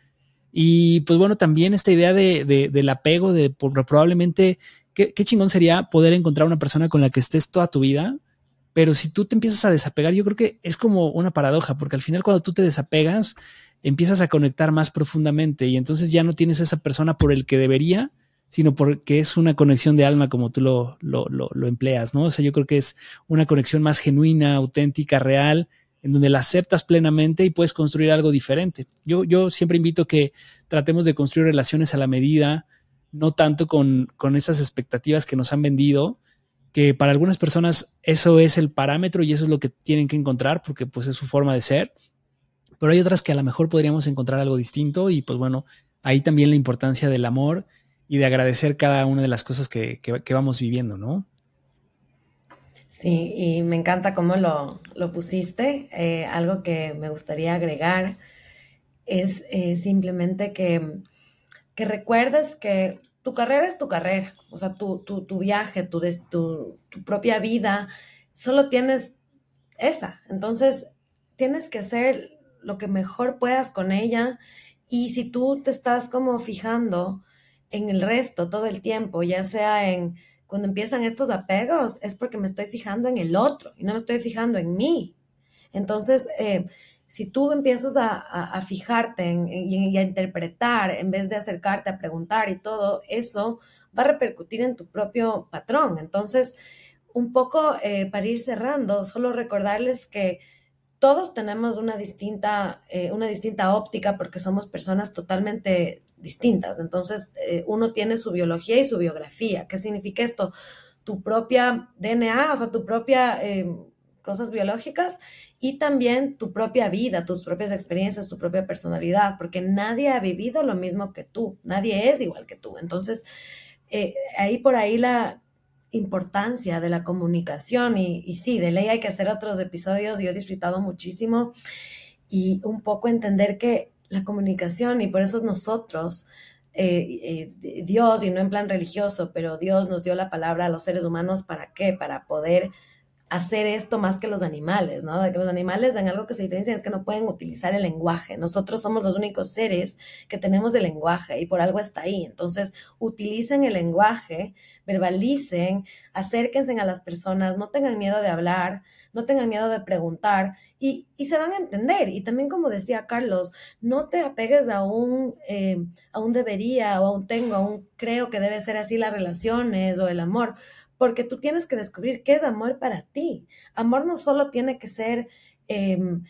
C: Y pues bueno, también esta idea de, del apego, de probablemente, ¿qué, qué chingón sería poder encontrar una persona con la que estés toda tu vida pero si tú te empiezas a desapegar, yo creo que es como una paradoja, porque al final cuando tú te desapegas, empiezas a conectar más profundamente y entonces ya no tienes esa persona por el que debería, sino porque es una conexión de alma como tú lo, lo, lo, empleas, ¿no? O sea, yo creo que es una conexión más genuina, auténtica, real, en donde la aceptas plenamente y puedes construir algo diferente. Yo, siempre invito que tratemos de construir relaciones a la medida, no tanto con, con estas expectativas que nos han vendido, que para algunas personas eso es el parámetro y eso es lo que tienen que encontrar porque pues es su forma de ser. Pero hay otras que a lo mejor podríamos encontrar algo distinto y pues bueno, ahí también la importancia del amor y de agradecer cada una de las cosas que, vamos viviendo, ¿no?
A: Sí, y me encanta cómo lo, pusiste. Eh, algo que me gustaría agregar es eh, simplemente que, que recuerdes que tu carrera es tu carrera, o sea, tu, tu, tu viaje, tu, tu, tu propia vida, solo tienes esa. Entonces, tienes que hacer lo que mejor puedas con ella y si tú te estás como fijando en el resto todo el tiempo, ya sea en cuando empiezan estos apegos, es porque me estoy fijando en el otro y no me estoy fijando en mí. Entonces, eh, si tú empiezas a, fijarte y, a interpretar en vez de acercarte a preguntar y todo, eso va a repercutir en tu propio patrón. Entonces, un poco eh, para ir cerrando, solo recordarles que todos tenemos una distinta, eh, una distinta óptica porque somos personas totalmente distintas. Entonces, eh, uno tiene su biología y su biografía. ¿Qué significa esto? Tu propia DNA, o sea, tu propia cosas biológicas y también tu propia vida, tus propias experiencias, tu propia personalidad, porque nadie ha vivido lo mismo que tú, nadie es igual que tú. Entonces, eh, ahí por ahí la importancia de la comunicación y, sí, de ley hay que hacer otros episodios, yo he disfrutado muchísimo y un poco entender que la comunicación y por eso nosotros, eh, eh, Dios, y no en plan religioso, pero Dios nos dio la palabra a los seres humanos para qué, para poder hacer esto más que los animales, ¿no? De que los animales en algo que se diferencia es que no pueden utilizar el lenguaje. Nosotros somos los únicos seres que tenemos el lenguaje y por algo está ahí. Entonces, utilicen el lenguaje, verbalicen, acérquense a las personas, no tengan miedo de hablar, no tengan miedo de preguntar y, se van a entender. Y también, como decía Carlos, no te apegues a un, eh, a un debería o a un tengo, a un creo que debe ser así las relaciones o el amor porque tú tienes que descubrir qué es amor para ti. Amor no solo tiene que ser em,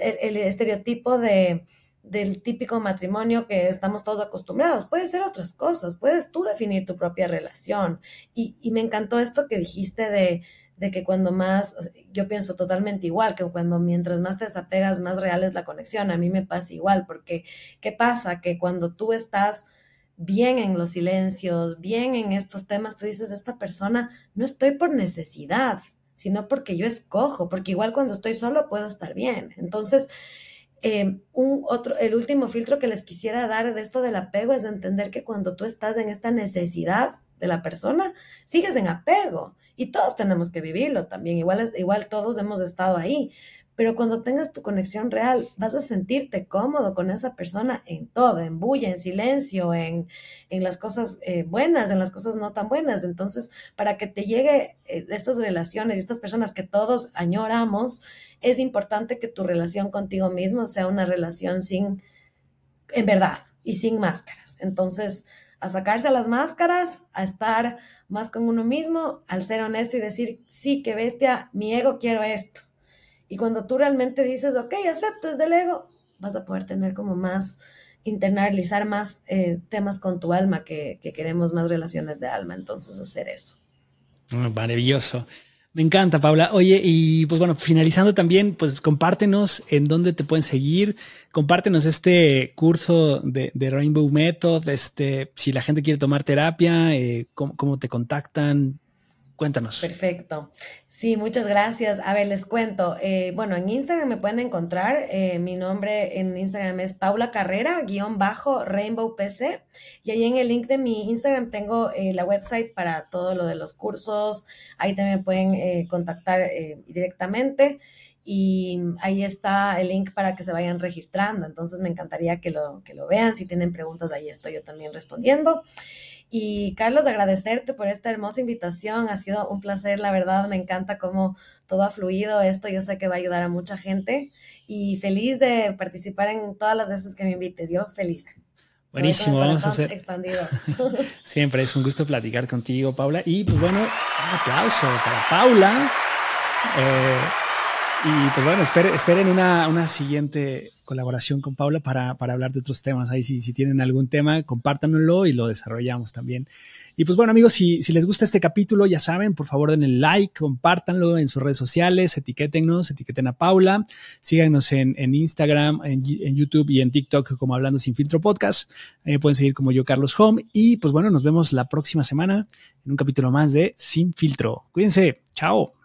A: el, estereotipo de, del típico matrimonio que estamos todos acostumbrados. Puede ser otras cosas, puedes tú definir tu propia relación. Y, me encantó esto que dijiste de, de que cuando más, yo pienso totalmente igual, que cuando mientras más te desapegas, más real es la conexión. A mí me pasa igual, porque ¿qué pasa? Que cuando tú estás bien en los silencios, bien en estos temas, tú dices, esta persona no estoy por necesidad, sino porque yo escojo, porque igual cuando estoy solo puedo estar bien. Entonces, eh, un otro, el último filtro que les quisiera dar de esto del apego es entender que cuando tú estás en esta necesidad de la persona, sigues en apego y todos tenemos que vivirlo también, igual, igual todos hemos estado ahí, pero cuando tengas tu conexión real, vas a sentirte cómodo con esa persona en todo, en bulla, en silencio, en, en las cosas eh, buenas, en las cosas no tan buenas. Entonces, para que te llegue eh, estas relaciones y estas personas que todos añoramos, es importante que tu relación contigo mismo sea una relación sin, en verdad, y sin máscaras. Entonces, a sacarse las máscaras, a estar más con uno mismo, al ser honesto y decir, sí, qué bestia, mi ego quiero esto. Y cuando tú realmente dices, ok, acepto, es del ego, vas a poder tener como más, internalizar más eh, temas con tu alma, que, que, queremos más relaciones de alma. Entonces, hacer eso.
C: Maravilloso. Me encanta, Paula. Oye, y pues bueno, finalizando también, pues compártenos en dónde te pueden seguir, compártenos este curso de, Rainbow Method, este, si la gente quiere tomar terapia, eh, cómo, te contactan, Cuéntanos.
A: Perfecto. Sí, muchas gracias. A ver, les cuento. Eh, bueno, en Instagram me pueden encontrar. Eh, mi nombre en Instagram es Paula Carrera, guion bajo Rainbow PC. Y ahí en el link de mi Instagram tengo eh, la website para todo lo de los cursos. Ahí también pueden contactar directamente. Y ahí está el link para que se vayan registrando. Entonces me encantaría que lo, que lo vean. Si tienen preguntas, ahí estoy yo también respondiendo. Y Carlos, agradecerte por esta hermosa invitación. Ha sido un placer, la verdad, me encanta cómo todo ha fluido. Esto yo sé que va a ayudar a mucha gente y feliz de participar en todas las veces que me invites. Yo feliz.
C: Buenísimo, vamos a hacer. Expandido. [laughs] Siempre es un gusto platicar contigo, Paula. Y pues bueno, un aplauso para Paula. Eh, y pues bueno, esperen, una, una siguiente colaboración con Paula para, para hablar de otros temas. Ahí si, si tienen algún tema, compártanlo y lo desarrollamos también. Y pues bueno, amigos, si, si les gusta este capítulo, ya saben, por favor den el like, compártanlo en sus redes sociales, etiquétennos, etiqueten a Paula, síganos en, en Instagram, en, en, YouTube y en TikTok como Hablando Sin Filtro Podcast. Ahí pueden seguir como yo, Carlos Home. Y pues bueno, nos vemos la próxima semana en un capítulo más de Sin Filtro. Cuídense, chao.